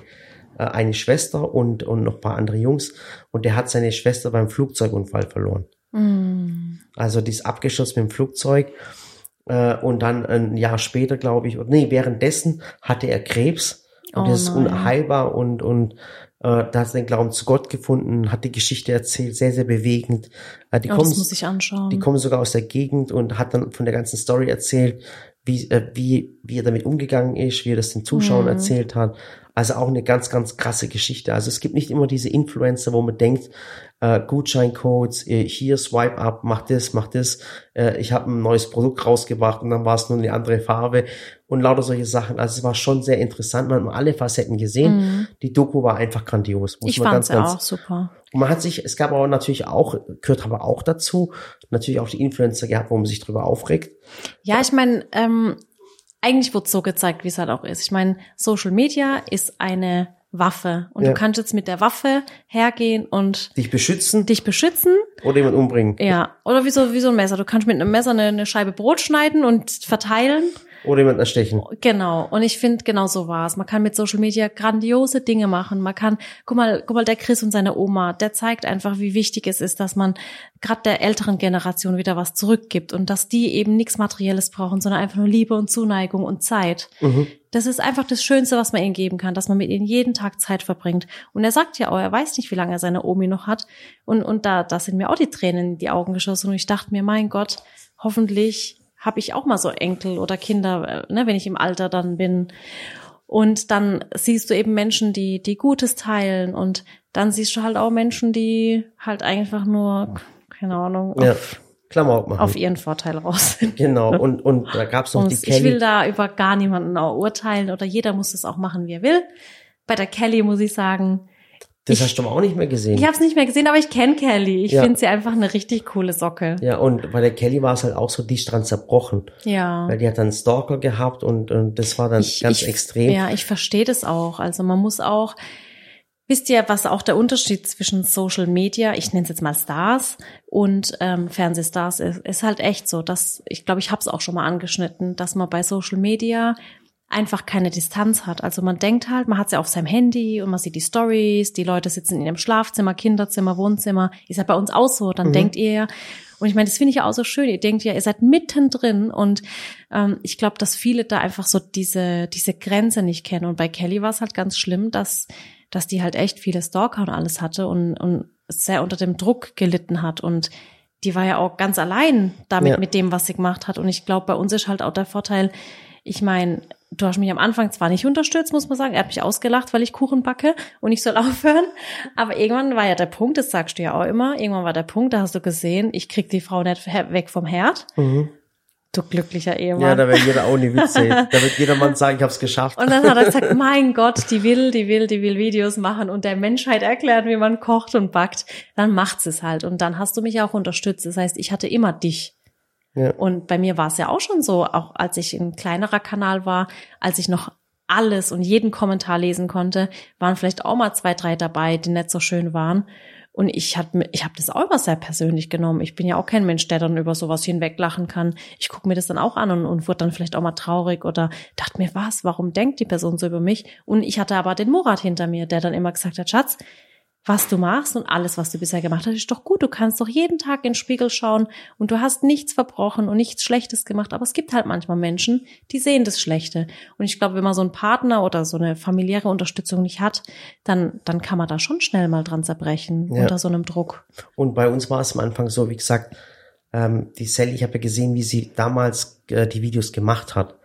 äh, eine Schwester und, und noch ein paar andere Jungs. Und der hat seine Schwester beim Flugzeugunfall verloren. Mm. Also die ist abgestürzt mit dem Flugzeug. Äh, und dann ein Jahr später, glaube ich, oder nee, währenddessen hatte er Krebs. Und Oh das ist unheilbar und, und äh, da hat er den Glauben zu Gott gefunden, hat die Geschichte erzählt, sehr, sehr bewegend. Äh, die Ja, kommen, das muss ich anschauen. die kommen sogar aus der Gegend und hat dann von der ganzen Story erzählt, wie, äh, wie, wie er damit umgegangen ist, wie er das den Zuschauern Mhm. erzählt hat. Also auch eine ganz, ganz krasse Geschichte. Also es gibt nicht immer diese Influencer, wo man denkt, äh, Gutscheincodes, äh, hier swipe up, mach das, mach das. Äh, ich habe ein neues Produkt rausgebracht und dann war es nur eine andere Farbe und lauter solche Sachen. Also es war schon sehr interessant. Man hat alle Facetten gesehen. Mhm. Die Doku war einfach grandios. Muss Ich man fand's ganz, ganz, auch super. und man hat sich, es gab aber natürlich auch, gehört aber auch dazu, natürlich auch die Influencer gehabt, wo man sich drüber aufregt. Ja, ich meine, ähm, eigentlich wird so gezeigt, wie es halt auch ist. Ich meine, Social Media ist eine Waffe und Ja. du kannst jetzt mit der Waffe hergehen und Dich beschützen dich beschützen. oder jemand umbringen. Ja, oder wie so, wie so ein Messer. Du kannst mit einem Messer eine, eine Scheibe Brot schneiden und verteilen Oder jemanden erstechen. Genau. Und ich finde, genau so war's. Man kann mit Social Media grandiose Dinge machen. Man kann, guck mal, guck mal, der Chris und seine Oma, der zeigt einfach, wie wichtig es ist, dass man gerade der älteren Generation wieder was zurückgibt und dass die eben nichts Materielles brauchen, sondern einfach nur Liebe und Zuneigung und Zeit. Mhm. Das ist einfach das Schönste, was man ihnen geben kann, dass man mit ihnen jeden Tag Zeit verbringt. Und er sagt ja auch, er weiß nicht, wie lange er seine Omi noch hat. Und, und da, da sind mir auch die Tränen in die Augen geschossen. Und ich dachte mir, mein Gott, hoffentlich habe ich auch mal so Enkel oder Kinder, äh, ne, wenn ich im Alter dann bin. Und dann siehst du eben Menschen, die, die Gutes teilen und dann siehst du halt auch Menschen, die halt einfach nur, keine Ahnung, Ja. auf, Klamauk machen. auf ihren Vorteil raus sind. genau. Und, und da gab's noch Und die ich Kelly. will da über gar niemanden auch urteilen oder jeder muss es auch machen, wie er will. Bei der Kelly muss ich sagen, das ich- hast du aber auch nicht mehr gesehen. ich habe es nicht mehr gesehen, aber ich kenne Kelly. Ich Ja. finde sie einfach eine richtig coole Socke. Ja, und bei der Kelly war es halt auch so, die ist dran zerbrochen. Ja. Weil die hat dann einen Stalker gehabt und, und das war dann ganz ich, extrem. Ja, ich verstehe das auch. Also man muss auch, wisst ihr, was auch der Unterschied zwischen Social Media, ich nenne es jetzt mal Stars und ähm, Fernsehstars ist, ist halt echt so, dass ich glaube, ich habe es auch schon mal angeschnitten, dass man bei Social Media einfach keine Distanz hat. Also man denkt halt, man hat ja auf seinem Handy und man sieht die Stories, die Leute sitzen in ihrem Schlafzimmer, Kinderzimmer, Wohnzimmer. Ist ja bei uns auch so. Dann Mhm. denkt ihr ja, und ich meine, das finde ich ja auch so schön. Ihr denkt ja, ihr seid mittendrin und ähm, ich glaube, dass viele da einfach so diese diese Grenze nicht kennen. Und bei Kelly war es halt ganz schlimm, dass dass die halt echt viele Stalker und alles hatte und und sehr unter dem Druck gelitten hat und die war ja auch ganz allein damit Ja. mit dem, was sie gemacht hat. Und ich glaube, bei uns ist halt auch der Vorteil. Ich meine, du hast mich am Anfang zwar nicht unterstützt, muss man sagen. Er hat mich ausgelacht, weil ich Kuchen backe und ich soll aufhören. Aber irgendwann war ja der Punkt, das sagst du ja auch immer, irgendwann war der Punkt, da hast du gesehen, ich krieg die Frau nicht weg vom Herd. Mhm. Du glücklicher Ehemann. Ja, da wird jeder auch nie Witze. da wird jeder Mann sagen, ich hab's geschafft. Und dann hat er gesagt, mein Gott, die will, die will, die will Videos machen und der Menschheit erklären, wie man kocht und backt. Dann macht's es halt. Und dann hast du mich auch unterstützt. Das heißt, ich hatte immer dich. Und bei mir war es ja auch schon so, auch als ich ein kleinerer Kanal war, als ich noch alles und jeden Kommentar lesen konnte, waren vielleicht auch mal zwei, drei dabei, die nicht so schön waren. Und ich hab, mir- ich hab das auch immer sehr persönlich genommen. Ich bin ja auch kein Mensch, der dann über sowas hinweglachen kann. Ich gucke mir das dann auch an und, und wurde dann vielleicht auch mal traurig oder dachte mir, was, warum denkt die Person so über mich? Und ich hatte aber den Murat hinter mir, der dann immer gesagt hat, Schatz, was du machst und alles, was du bisher gemacht hast, ist doch gut. Du kannst doch jeden Tag in den Spiegel schauen und du hast nichts verbrochen und nichts Schlechtes gemacht. Aber es gibt halt manchmal Menschen, die sehen das Schlechte. Und ich glaube, wenn man so einen Partner oder so eine familiäre Unterstützung nicht hat, dann, dann kann man da schon schnell mal dran zerbrechen Ja. unter so einem Druck. Und bei uns war es am Anfang so, wie gesagt, ähm, die Sally, ich habe ja gesehen, wie sie damals äh, die Videos gemacht hat,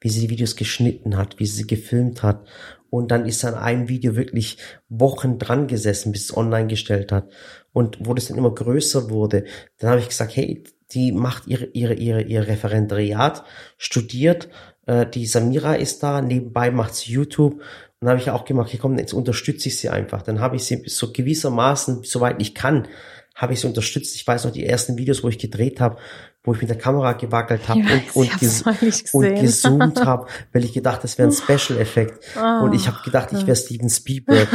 wie sie die Videos geschnitten hat, wie sie sie gefilmt hat. Und dann ist an einem Video wirklich Wochen dran gesessen, bis es online gestellt hat. Und wo das dann immer größer wurde, dann habe ich gesagt, hey, die macht ihre, ihre, ihre, ihr Referendariat, studiert, äh, die Samira ist da, nebenbei macht sie YouTube. Und dann habe ich auch gemacht, okay, komm, jetzt unterstütze ich sie einfach. Dann habe ich sie so gewissermaßen, soweit ich kann, habe ich sie unterstützt. Ich weiß noch die ersten Videos, wo ich gedreht habe, wo ich mit der Kamera gewackelt habe und, und, ges und gezoomt habe, weil ich gedacht, das wäre ein Special-Effekt. Ah. und ich habe gedacht, ich wäre Steven Spielberg.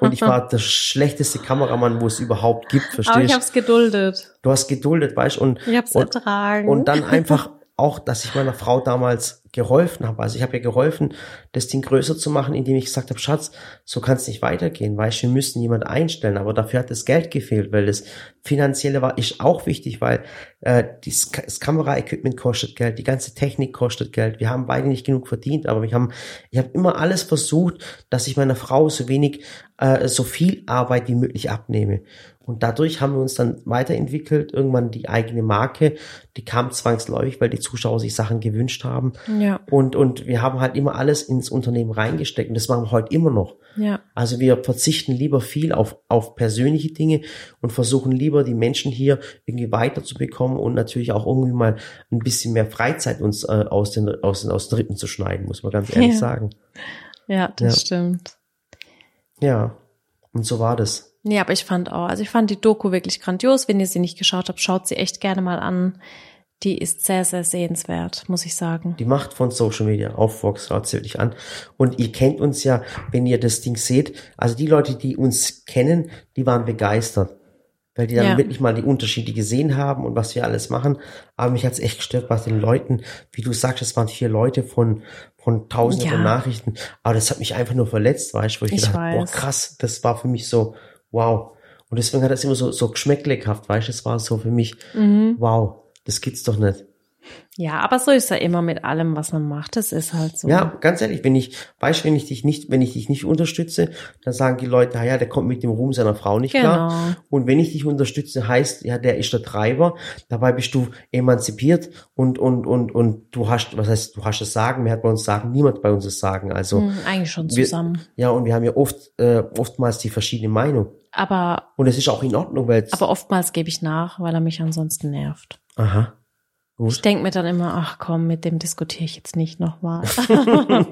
und ich war der schlechteste Kameramann, wo es überhaupt gibt, Aber ich verstehst habe es geduldet. du? hast geduldet, weißt und, Ich habe es ertragen. und dann einfach auch, dass ich meiner Frau damals geholfen habe. Also ich habe ihr geholfen, das Ding größer zu machen, indem ich gesagt habe, Schatz, so kann es nicht weitergehen, weißt wir müssen jemand einstellen. Aber dafür hat das Geld gefehlt, weil das Finanzielle war ist auch wichtig, weil äh, das, das Kameraequipment kostet Geld, die ganze Technik kostet Geld. Wir haben beide nicht genug verdient, aber wir haben, ich habe immer alles versucht, dass ich meiner Frau so wenig, äh, so viel Arbeit wie möglich abnehme. Und dadurch haben wir uns dann weiterentwickelt, irgendwann die eigene Marke, die kam zwangsläufig, weil die Zuschauer sich Sachen gewünscht haben. ja, Und, und wir haben halt immer alles ins Unternehmen reingesteckt und das machen wir heute immer noch. ja. Also wir verzichten lieber viel auf, auf persönliche Dinge und versuchen lieber die Menschen hier irgendwie weiterzubekommen und natürlich auch irgendwie mal ein bisschen mehr Freizeit uns äh, aus, den, aus, den, aus den Rippen zu schneiden, muss man ganz ehrlich Ja. sagen. Ja, das Ja. stimmt. Ja, und so war das. Nee, aber ich fand auch, also ich fand die Doku wirklich grandios. Wenn ihr sie nicht geschaut habt, schaut sie echt gerne mal an. Die ist sehr, sehr sehenswert, muss ich sagen. Die Macht von Social Media auf Vox schaut sie wirklich an. Und ihr kennt uns ja, wenn ihr das Ding seht, also die Leute, die uns kennen, die waren begeistert. weil die dann Ja. wirklich mal die Unterschiede gesehen haben und was wir alles machen. Aber mich hat's echt gestört bei den Leuten, wie du sagst, es waren vier Leute von von tausenden Ja. von Nachrichten. Aber das hat mich einfach nur verletzt, weißt du, wo ich, Ich gedacht habe, boah, weiß. krass, das war für mich so, wow. Und deswegen hat das immer so, so geschmecklich gehabt, weißt du, es war so für mich, Mhm. wow, das gibt's doch nicht. Ja, aber so ist er immer mit allem, was man macht. Das ist halt so. Ja, ganz ehrlich, wenn ich, weißt du, wenn ich dich nicht, wenn ich dich nicht unterstütze, dann sagen die Leute, ja, der kommt mit dem Ruhm seiner Frau nicht klar. Genau. Und wenn ich dich unterstütze, heißt, ja, der ist der Treiber. Dabei bist du emanzipiert und, und, und, und du hast, was heißt, du hast das Sagen, wer hat bei uns Sagen? Niemand bei uns das Sagen. Also, Hm, eigentlich schon wir, zusammen. ja, und wir haben ja oft, äh, oftmals die verschiedene Meinung. Aber, Und es ist auch in Ordnung, weil aber oftmals gebe ich nach, weil er mich ansonsten nervt. aha. Ich denke mir dann immer, ach komm, mit dem diskutiere ich jetzt nicht nochmal.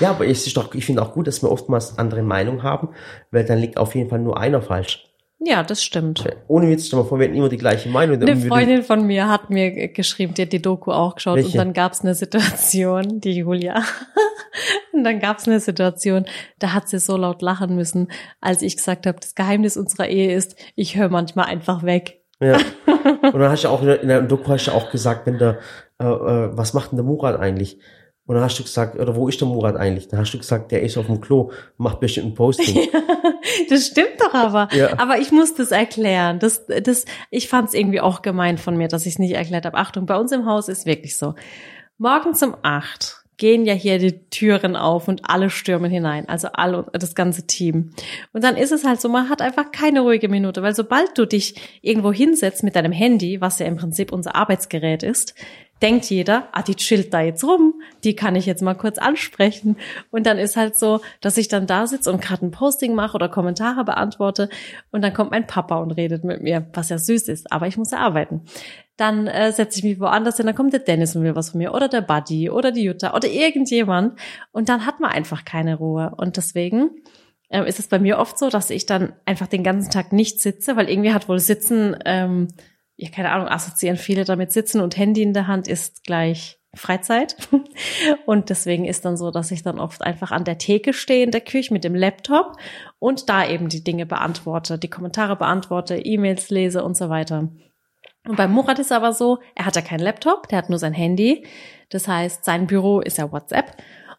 Ja, aber es ist doch, ich finde auch gut, dass wir oftmals andere Meinung haben, weil dann liegt auf jeden Fall nur einer falsch. Ja, das stimmt. Ohne Witz, stell mal vor, wir hätten immer die gleiche Meinung. Eine Freundin von mir hat mir geschrieben, die hat die Doku auch geschaut Welche? und dann gab's eine Situation, die Julia, und dann gab's eine Situation, da hat sie so laut lachen müssen, als ich gesagt habe, das Geheimnis unserer Ehe ist, ich höre manchmal einfach weg. Ja. Und dann hast du auch in der, in der Doku hast du auch gesagt, wenn der, äh, äh, was macht denn der Murat eigentlich? Und dann hast du gesagt, oder wo ist der Murat eigentlich? Dann hast du gesagt, der ist auf dem Klo, macht bestimmt ein Posting. Das stimmt doch aber. Ja. Aber ich muss das erklären. Das, das, ich fand es irgendwie auch gemein von mir, dass ich es nicht erklärt habe. Achtung, bei uns im Haus ist wirklich so. Morgens um acht gehen ja hier die Türen auf und alle stürmen hinein. Also alle, das ganze Team. Und dann ist es halt so, man hat einfach keine ruhige Minute, weil sobald du dich irgendwo hinsetzt mit deinem Handy, was ja im Prinzip unser Arbeitsgerät ist, denkt jeder, ah, die chillt da jetzt rum, die kann ich jetzt mal kurz ansprechen. Und dann ist halt so, dass ich dann da sitze und gerade ein Posting mache oder Kommentare beantworte und dann kommt mein Papa und redet mit mir, was ja süß ist, aber ich muss ja arbeiten. Dann äh, setze ich mich woanders hin, dann kommt der Dennis und will was von mir oder der Buddy oder die Jutta oder irgendjemand und dann hat man einfach keine Ruhe. Und deswegen ähm, ist es bei mir oft so, dass ich dann einfach den ganzen Tag nicht sitze, weil irgendwie hat wohl Sitzen, ähm, ja keine Ahnung, assoziieren viele damit Sitzen und Handy in der Hand ist gleich Freizeit. Und deswegen ist dann so, dass ich dann oft einfach an der Theke stehe in der Küche mit dem Laptop und da eben die Dinge beantworte, die Kommentare beantworte, E-Mails lese und so weiter. Und bei Murat ist aber so, er hat ja keinen Laptop, der hat nur sein Handy. Das heißt, sein Büro ist ja WhatsApp.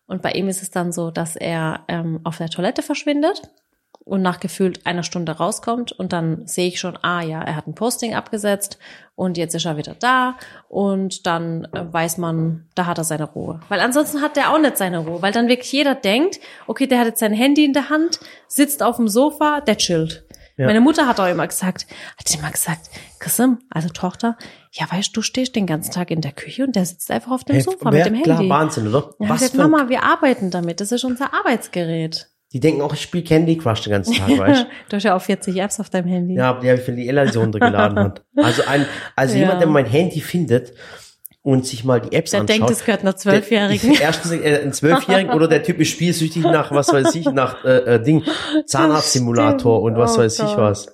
Und bei ihm ist es dann so, dass er ähm, auf der Toilette verschwindet und nach gefühlt einer Stunde rauskommt und dann sehe ich schon, ah ja, er hat ein Posting abgesetzt und jetzt ist er wieder da und dann äh, weiß man, da hat er seine Ruhe. Weil ansonsten hat der auch nicht seine Ruhe, weil dann wirklich jeder denkt, okay, der hat jetzt sein Handy in der Hand, sitzt auf dem Sofa, der chillt. Ja. Meine Mutter hat auch immer gesagt, hat immer gesagt, Chrisim, also Tochter, ja weißt du, stehst den ganzen Tag in der Küche und der sitzt einfach auf dem Hey, Sofa wer- mit dem klar, Handy. Wahnsinn, oder? Ja, Was sagt, für ein- Mama, wir arbeiten damit, das ist unser Arbeitsgerät. Die denken auch, ich spiele Candy Crush den ganzen Tag, weißt du? Du hast ja auch 40 Apps auf deinem Handy. Ja, die habe ich für die Ella so runtergeladen hat. Also ein, also Ja. jemand, der mein Handy findet und sich mal die Apps Der anschaut. denkt, es gehört einer der- Zwölfjährigen. Erstens äh, ein Zwölfjährigen oder der Typ ist spielsüchtig nach, was weiß ich, nach äh, äh, Ding, Zahnarztsimulator und was Oh weiß ich Gott. was.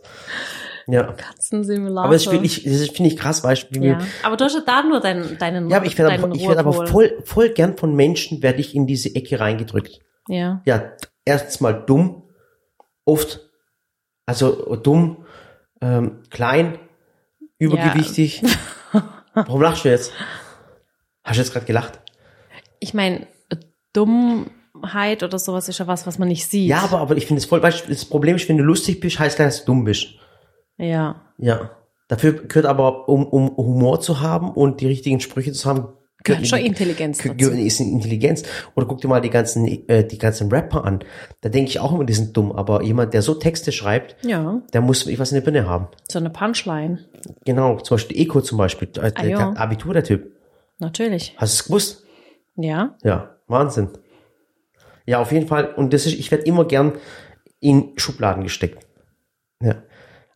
Ja. Katzensimulator. Aber das finde ich, das finde ich krass, wie ja. Aber du hast ja da nur deinen, deinen, ja, aber ich werde deinen aber, ich werde aber voll, voll gern von Menschen werde ich in diese Ecke reingedrückt. Ja. Ja, erstens mal dumm, oft, also dumm, ähm, klein, übergewichtig. Warum lachst du jetzt? Hast du jetzt gerade gelacht? Ich meine, Dummheit oder sowas ist ja was, was man nicht sieht. Ja, aber, aber ich finde es voll, das Problem ist, wenn du lustig bist, heißt das, dass du dumm bist. Ja. Ja. Dafür gehört aber, um, um Humor zu haben und die richtigen Sprüche zu haben, Gehört schon Intelligenz Ge- dazu. ist Intelligenz. Oder guck dir mal die ganzen, äh, die ganzen Rapper an. Da denke ich auch immer, die sind dumm. Aber jemand, der so Texte schreibt, Ja. der muss was in der Birne haben. So eine Punchline. Genau, zum Beispiel Eko zum Beispiel, äh, Ah, der Abitur, der Typ. Natürlich. Hast du es gewusst? Ja. Ja, Wahnsinn. Ja, auf jeden Fall. Und das ist, ich werde immer gern in Schubladen gesteckt. Ja.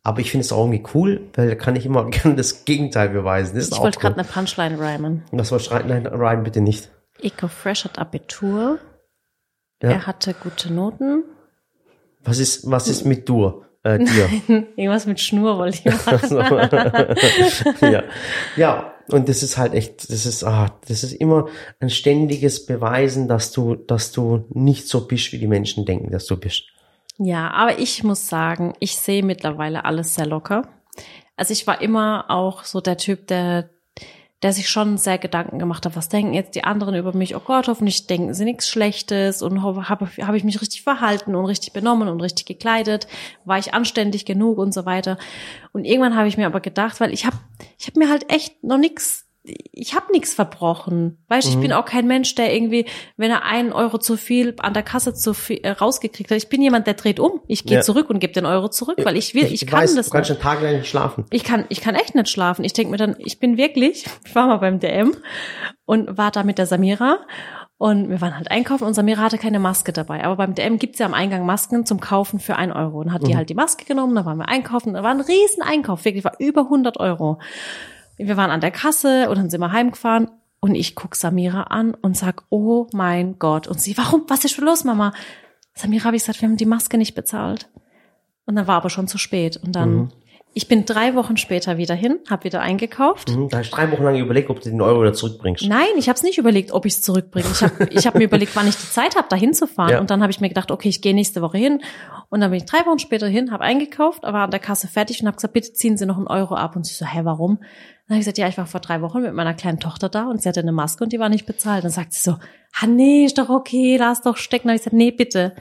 Aber ich finde es auch irgendwie cool, weil da kann ich immer gern das Gegenteil beweisen. Das Ich wollte cool. gerade eine Punchline rhymen. Was soll ich? Nein, Ryan, bitte nicht. Eco Fresh hat Abitur. Ja. Er hatte gute Noten. Was ist, was ist mit du? Äh, dir? Irgendwas mit Schnur wollte ich machen. Ja. ja, und das ist halt echt, das ist, ah, das ist immer ein ständiges Beweisen, dass du, dass du nicht so bist, wie die Menschen denken, dass du bist. Ja, aber ich muss sagen, ich sehe mittlerweile alles sehr locker. Also ich war immer auch so der Typ, der der sich schon sehr Gedanken gemacht hat, was denken jetzt die anderen über mich? Oh Gott, hoffentlich denken sie nichts Schlechtes und habe hab ich mich richtig verhalten und richtig benommen und richtig gekleidet, war ich anständig genug und so weiter. Und irgendwann habe ich mir aber gedacht, weil ich habe ich hab mir halt echt noch nichts ich habe nichts verbrochen. Weißt, mhm. ich bin auch kein Mensch, der irgendwie, wenn er einen Euro zu viel an der Kasse zu viel äh, rausgekriegt hat, ich bin jemand, der dreht um. Ich gehe ja. zurück und gebe den Euro zurück, weil ich will, ich, ich kann weiß, das. Du kannst schon tagelang nicht schlafen. Ich kann, ich kann echt nicht schlafen. Ich denke mir dann, ich bin wirklich, ich war mal beim DM und war da mit der Samira und wir waren halt einkaufen und Samira hatte keine Maske dabei. Aber beim DM gibt's ja am Eingang Masken zum Kaufen für ein Euro. Und hat mhm. die halt die Maske genommen, da waren wir einkaufen. Da war ein riesen Einkauf, wirklich war über 100 Euro. Wir waren an der Kasse und dann sind wir heimgefahren und ich guck Samira an und sag, oh mein Gott. Und sie, warum? Was ist schon los, Mama? Samira habe ich gesagt, wir haben die Maske nicht bezahlt. Und dann war aber schon zu spät. Und dann mhm. Ich bin drei Wochen später wieder hin, habe wieder eingekauft. Mhm, da hast du drei Wochen lang überlegt, ob du den Euro wieder zurückbringst. Nein, ich habe es nicht überlegt, ob ich es zurückbringe. Ich habe ich hab mir überlegt, wann ich die Zeit habe, da hinzufahren. Ja. Und dann habe ich mir gedacht, okay, ich gehe nächste Woche hin. Und dann bin ich drei Wochen später hin, habe eingekauft, war an der Kasse fertig und habe gesagt, bitte ziehen Sie noch einen Euro ab. Und sie so, hä, warum? Dann habe ich gesagt, ja, ich war vor drei Wochen mit meiner kleinen Tochter da und sie hatte eine Maske und die war nicht bezahlt. Dann sagt sie so, ah nee, ist doch okay, lass doch stecken. Dann habe ich gesagt, nee, bitte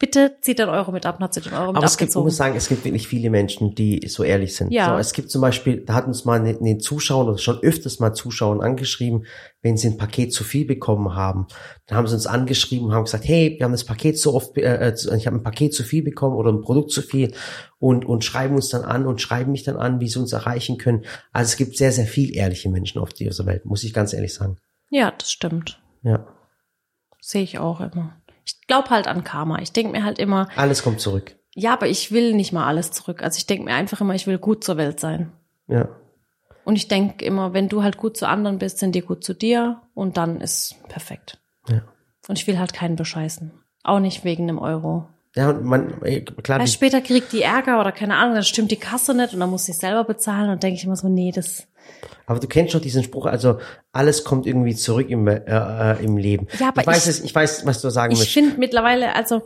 bitte zieht den Euro mit ab und hat sie den Euro mit Aber es gibt, ich muss sagen, es gibt wirklich viele Menschen, die so ehrlich sind. Ja. So, es gibt zum Beispiel, da hat uns mal eine, eine Zuschauer oder schon öfters mal Zuschauer angeschrieben, wenn sie ein Paket zu viel bekommen haben. Dann haben sie uns angeschrieben und haben gesagt, hey, wir haben das Paket so oft, äh, äh ich habe ein Paket zu viel bekommen oder ein Produkt zu viel und, und schreiben uns dann an und schreiben mich dann an, wie sie uns erreichen können. Also es gibt sehr, sehr viel ehrliche Menschen auf dieser Welt, muss ich ganz ehrlich sagen. Ja, das stimmt. Ja. Sehe ich auch immer. Ich glaube halt an Karma. Ich denke mir halt immer. Alles kommt zurück. Ja, aber ich will nicht mal alles zurück. Also ich denke mir einfach immer, ich will gut zur Welt sein. Ja. Und ich denke immer, wenn du halt gut zu anderen bist, sind die gut zu dir und dann ist perfekt. Ja. Und ich will halt keinen bescheißen. Auch nicht wegen einem Euro. Ja, und man, klar. Weil später kriegt die Ärger oder keine Ahnung, dann stimmt die Kasse nicht und dann muss sie selber bezahlen und denke ich immer so, nee, das, aber du kennst schon diesen Spruch, also alles kommt irgendwie zurück im, äh, äh, im Leben. Ja, aber ich weiß, ich, es, ich weiß, was du sagen ich Ich finde mittlerweile, also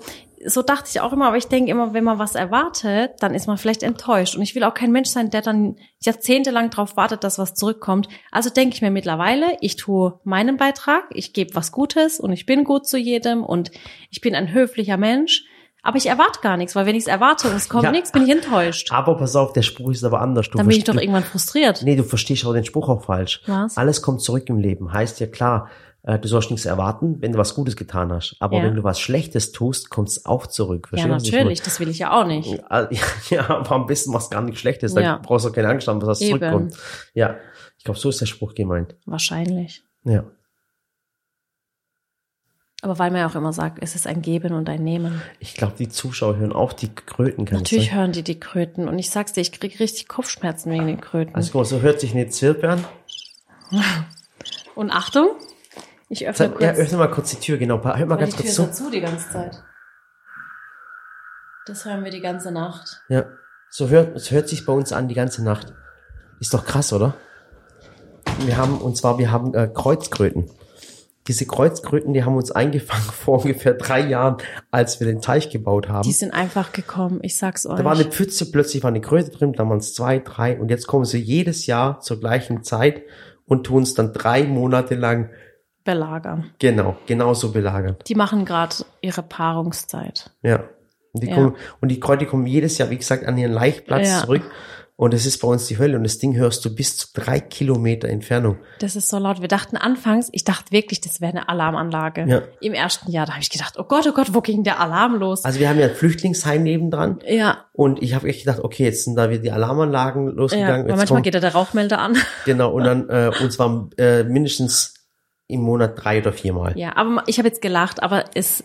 so dachte ich auch immer, aber ich denke immer, wenn man was erwartet, dann ist man vielleicht enttäuscht. Und ich will auch kein Mensch sein, der dann jahrzehntelang darauf wartet, dass was zurückkommt. Also denke ich mir mittlerweile, ich tue meinen Beitrag, ich gebe was Gutes und ich bin gut zu jedem und ich bin ein höflicher Mensch. Aber ich erwarte gar nichts, weil wenn ich es erwarte und es kommt ja, nichts, bin ich enttäuscht. Aber pass auf, der Spruch ist aber anders. Du Dann bin ich doch irgendwann frustriert. Nee, du verstehst auch den Spruch auch falsch. Was? Alles kommt zurück im Leben. Heißt ja klar, äh, du sollst nichts erwarten, wenn du was Gutes getan hast. Aber ja. wenn du was Schlechtes tust, kommt es auch zurück. Verstehst ja, natürlich, das will ich ja auch nicht. Ja, aber am besten machst gar nichts Schlechtes. Dann ja. brauchst du keine Angst haben, was Eben. zurückkommt. Ja, ich glaube, so ist der Spruch gemeint. Wahrscheinlich. Ja. Aber weil man ja auch immer sagt, es ist ein Geben und ein Nehmen. Ich glaube, die Zuschauer hören auch die Kröten. Natürlich hören die die Kröten. Und ich sag's dir, ich krieg richtig Kopfschmerzen wegen den Kröten. Also so hört sich eine Zirpe an. Und Achtung, ich öffne kurz. Ja, öffne mal kurz die Tür, genau. Hör mal ganz die kurz Tür zu. zu die ganze Zeit. Das hören wir die ganze Nacht. Ja, so hört, es hört sich bei uns an die ganze Nacht. Ist doch krass, oder? Wir haben, und zwar, wir haben äh, Kreuzkröten diese Kreuzkröten, die haben uns eingefangen vor ungefähr drei Jahren, als wir den Teich gebaut haben. Die sind einfach gekommen, ich sag's euch. Da war eine Pfütze, plötzlich war eine Kröte drin, da waren es zwei, drei und jetzt kommen sie jedes Jahr zur gleichen Zeit und tun es dann drei Monate lang belagern. Genau, genauso belagern. Die machen gerade ihre Paarungszeit. Ja. Und die, ja. Kommen, und die Kräuter kommen jedes Jahr, wie gesagt, an ihren Laichplatz ja. zurück und es ist bei uns die Hölle und das Ding hörst du bis zu drei Kilometer Entfernung. Das ist so laut. Wir dachten anfangs, ich dachte wirklich, das wäre eine Alarmanlage. Ja. Im ersten Jahr, da habe ich gedacht, oh Gott, oh Gott, wo ging der Alarm los? Also wir haben ja ein Flüchtlingsheim nebendran. Ja. Und ich habe echt gedacht, okay, jetzt sind da wieder die Alarmanlagen losgegangen. Ja, manchmal kommt, geht da der Rauchmelder an. Genau, und dann äh, uns war äh, mindestens im Monat drei oder viermal. Ja, aber ich habe jetzt gelacht, aber es,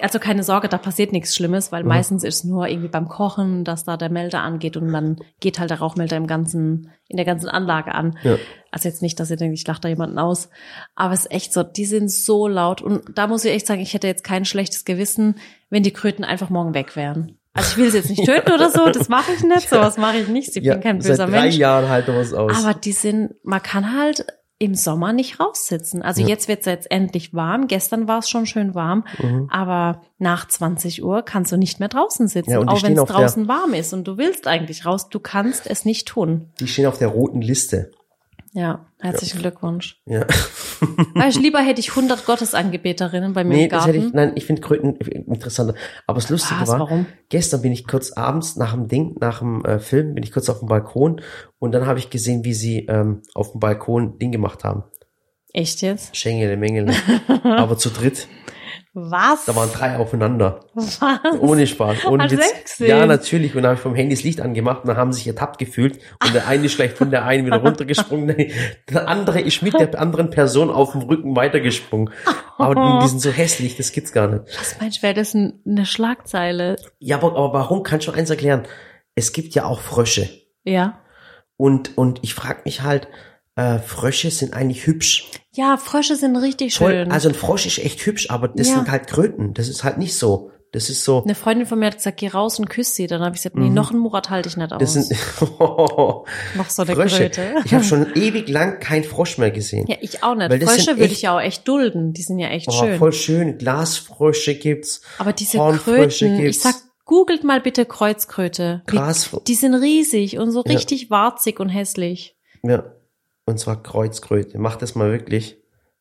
also keine Sorge, da passiert nichts Schlimmes, weil mhm. meistens ist es nur irgendwie beim Kochen, dass da der Melder angeht und dann geht halt der Rauchmelder im ganzen, in der ganzen Anlage an. Ja. Also jetzt nicht, dass ihr denkt, ich lache da jemanden aus, aber es ist echt so, die sind so laut und da muss ich echt sagen, ich hätte jetzt kein schlechtes Gewissen, wenn die Kröten einfach morgen weg wären. Also ich will sie jetzt nicht töten oder so, das mache ich nicht, sowas mache ich nicht. Ich ja, bin kein böser seit drei Mensch. Jahren halten wir es aus. Aber die sind, man kann halt im Sommer nicht raussitzen. Also Ja. jetzt wird es jetzt endlich warm. Gestern war es schon schön warm, Mhm. aber nach 20 Uhr kannst du nicht mehr draußen sitzen, Ja, auch wenn es auf der- draußen warm ist und du willst eigentlich raus. Du kannst es nicht tun. Die stehen auf der roten Liste. Ja, herzlichen Glückwunsch. Ja. Weißt, lieber hätte ich 100 Gottesangebeterinnen bei mir Nee, im das Garten. hätte ich, nein, ich finde Kröten interessanter. Aber das Lustige Was, war, warum? gestern bin ich kurz abends nach dem Ding, nach dem äh, Film, bin ich kurz auf dem Balkon und dann habe ich gesehen, wie sie ähm, auf dem Balkon Ding gemacht haben. Echt jetzt? Schengele, Mengele. Aber zu dritt. Was? Da waren drei aufeinander. Was? Ohne Spaß, ohne Witz. Ja, natürlich. Und dann habe ich vom Handy das Licht angemacht und dann haben sie sich ertappt gefühlt. Und der eine ist gleich von der einen wieder runtergesprungen. Der andere ist mit der anderen Person auf dem Rücken weitergesprungen. Aber die sind so hässlich, das gibt's gar nicht. Was meinst du, wäre das ein- eine Schlagzeile? Ja, aber, aber warum? Kannst du eins erklären? Es gibt ja auch Frösche. Ja. Und, und ich frage mich halt, äh, Frösche sind eigentlich hübsch. Ja, Frösche sind richtig Voll, schön. also ein Frosch ist echt hübsch, aber das Ja. sind halt Kröten. Das ist halt nicht so. Das ist so. Eine Freundin von mir hat gesagt, geh raus und küss sie. Dann habe ich gesagt, nee, noch einen Murat halte ich nicht aus. Mhm. Das sind noch so eine Frösche. Kröte. Ich habe schon ewig lang keinen Frosch mehr gesehen. Ja, ich auch nicht. Weil Frösche würde ich ja auch echt dulden. Die sind ja echt Oh, schön. voll schön. Glasfrösche gibt's. Aber diese Kröten, ich gibt's. sag, googelt mal bitte Kreuzkröte. Gras, Die sind riesig und so Ja. richtig warzig und hässlich. ja. Und zwar Kreuzkröte. Mach das mal wirklich.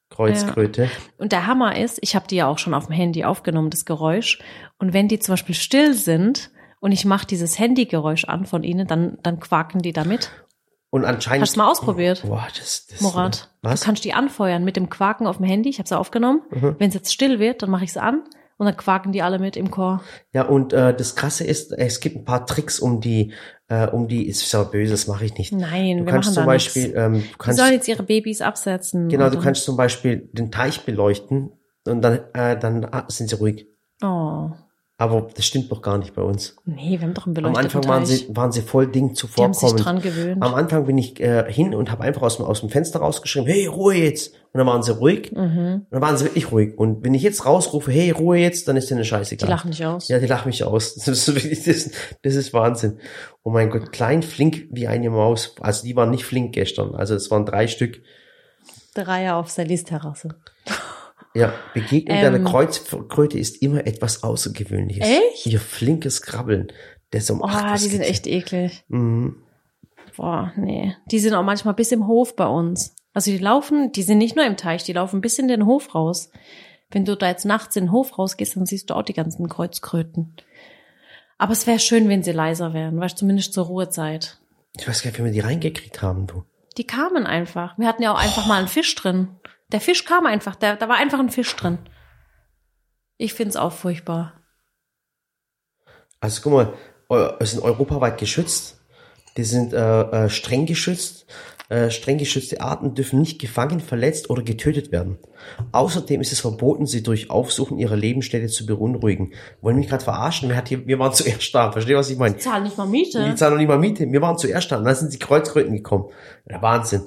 Kreuzkröte. Und der Hammer ist, ich habe die ja auch schon auf dem Handy aufgenommen, das Geräusch. Und wenn die zum Beispiel still sind und ich mache dieses Handygeräusch an von ihnen, dann, dann quaken die damit. Und anscheinend. Hast du mal ausprobiert? Boah, das, das, Murat, Was? du kannst die anfeuern mit dem Quaken auf dem Handy. Ich habe sie aufgenommen. Mhm. Wenn es jetzt still wird, dann mache ich es an und dann quaken die alle mit im Chor. Ja, und äh, das Krasse ist, es gibt ein paar Tricks, um die, äh, um die, ist ja böse, das mache ich nicht. Nein, Du wir kannst machen zum Beispiel, nichts. ähm, du Die kannst, sollen jetzt ihre Babys absetzen. genau, du kannst zum Beispiel den Teich beleuchten und dann, äh, dann ah, sind sie ruhig. Oh, Aber das stimmt doch gar nicht bei uns. nee, wir haben doch einen Am beleuchteten Anfang waren Teich. sie, waren sie voll Ding Die haben sich dran gewöhnt. Am Anfang bin ich äh, hin und habe einfach aus dem, aus dem Fenster rausgeschrieben, hey, Ruhe jetzt. Und dann waren sie ruhig. Mhm. Und dann waren sie wirklich ruhig. Und wenn ich jetzt rausrufe, hey, Ruhe jetzt, dann ist denen Die scheißegal. lachen nicht aus. Ja, die lachen mich aus. Das ist wirklich, das, das ist Wahnsinn. Oh mein Gott, klein, flink wie eine Maus. Also die waren nicht flink gestern. Also es waren drei Stück. Dreier auf Sallys Terrasse. Ja, Begegnung Ähm. deiner Kreuzkröte ist immer etwas Außergewöhnliches. Echt? Ihr flinkes Krabbeln. Das um Oh, die sind echt eklig. Mhm. Boah, nee. Die sind auch manchmal bis im Hof bei uns. Also die laufen, die sind nicht nur im Teich, die laufen bis in den Hof raus. Wenn du da jetzt nachts in den Hof rausgehst, dann siehst du auch die ganzen Kreuzkröten. Aber es wäre schön, wenn sie leiser wären, weißt du, zumindest zur Ruhezeit. Ich weiß gar nicht, wie wir die reingekriegt haben, du. Die kamen einfach. Wir hatten ja auch einfach mal einen Fisch drin. Der Fisch kam einfach, der, da war einfach ein Fisch drin. Ich find's auch furchtbar. Also guck mal, es sind europaweit geschützt. Die sind äh, äh, streng geschützt. Äh, streng geschützte Arten dürfen nicht gefangen, verletzt oder getötet werden. Außerdem ist es verboten, sie durch Aufsuchen ihrer Lebensstätte zu beunruhigen. Wollen mich gerade verarschen? Hat hier, wir waren zuerst da. Versteh, was ich meine? Zahlen nicht mal Miete. Die zahlen noch nicht mal Miete. Wir waren zuerst da. Und dann sind die Kreuzkröten gekommen. Der Wahnsinn.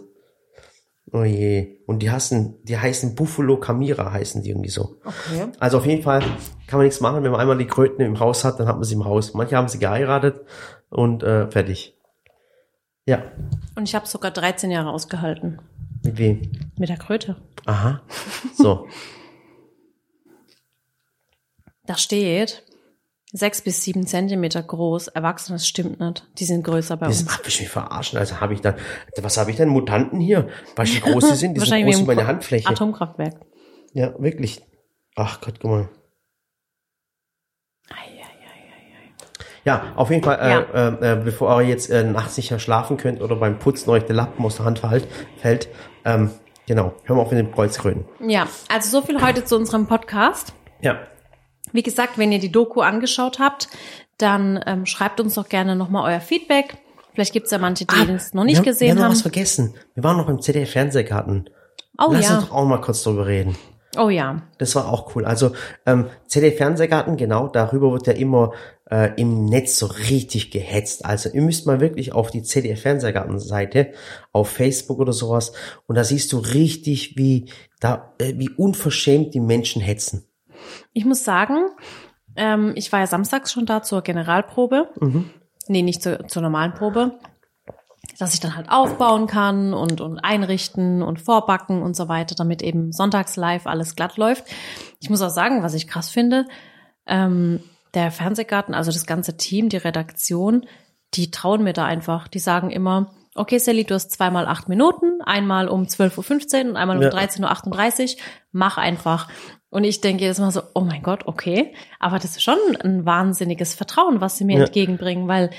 Oh je. Und die heißen, die heißen Buffalo Camira, heißen die irgendwie so. Okay. Also auf jeden Fall kann man nichts machen, wenn man einmal die Kröten im Haus hat, dann hat man sie im Haus. Manche haben sie geheiratet und äh, fertig. Ja, Und ich habe sogar 13 Jahre ausgehalten. mit wem? Mit der Kröte. Aha. So. Da steht sechs bis sieben Zentimeter groß. Erwachsene, das stimmt nicht. Die sind größer bei Das uns. hab ich mich verarschen. Also habe ich dann, was habe ich denn? Mutanten hier? Weißt du, wie groß die sind? Die sind groß wie meine Handfläche. Atomkraftwerk. Ja, wirklich. Ach Gott, guck mal. Ja, auf jeden Fall, Ja. äh, äh, bevor ihr jetzt äh, nachts sicher schlafen könnt oder beim Putzen euch der Lappen aus der Hand fällt, fällt ähm, genau, hören wir auf mit den Kreuzkröten. Ja, also so viel heute zu unserem Podcast. Ja, Wie gesagt, wenn ihr die Doku angeschaut habt, dann ähm, schreibt uns doch gerne nochmal euer Feedback. Vielleicht gibt's ja manche, die es noch nicht haben, gesehen wir haben. haben. noch was vergessen. Wir waren noch beim ZDF-Fernsehgarten. Oh Lass ja. uns doch auch mal kurz drüber reden. Oh ja. Das war auch cool. Also ähm, ZDF-Fernsehgarten, genau, darüber wird ja immer äh, im Netz so richtig gehetzt. Also ihr müsst mal wirklich auf die ZDF-Fernsehgarten-Seite, auf Facebook oder sowas, und da siehst du richtig, wie da, äh, wie unverschämt die Menschen hetzen. Ich muss sagen, ähm, ich war ja samstags schon da zur Generalprobe. Mhm. Nee, nicht zur, zur normalen Probe. dass ich dann halt aufbauen kann und, und einrichten und vorbacken und so weiter, damit eben sonntags live alles glatt läuft. Ich muss auch sagen, was ich krass finde, ähm, der Fernsehgarten, also das ganze Team, die Redaktion, die trauen mir da einfach. Die sagen immer, okay, Sally, du hast zweimal acht Minuten, einmal um 12.15 Uhr und einmal um Ja. 13.38 Uhr, mach einfach. Und ich denke jedes Mal so, oh mein Gott, okay. Aber das ist schon ein wahnsinniges Vertrauen, was sie mir Ja. entgegenbringen, weil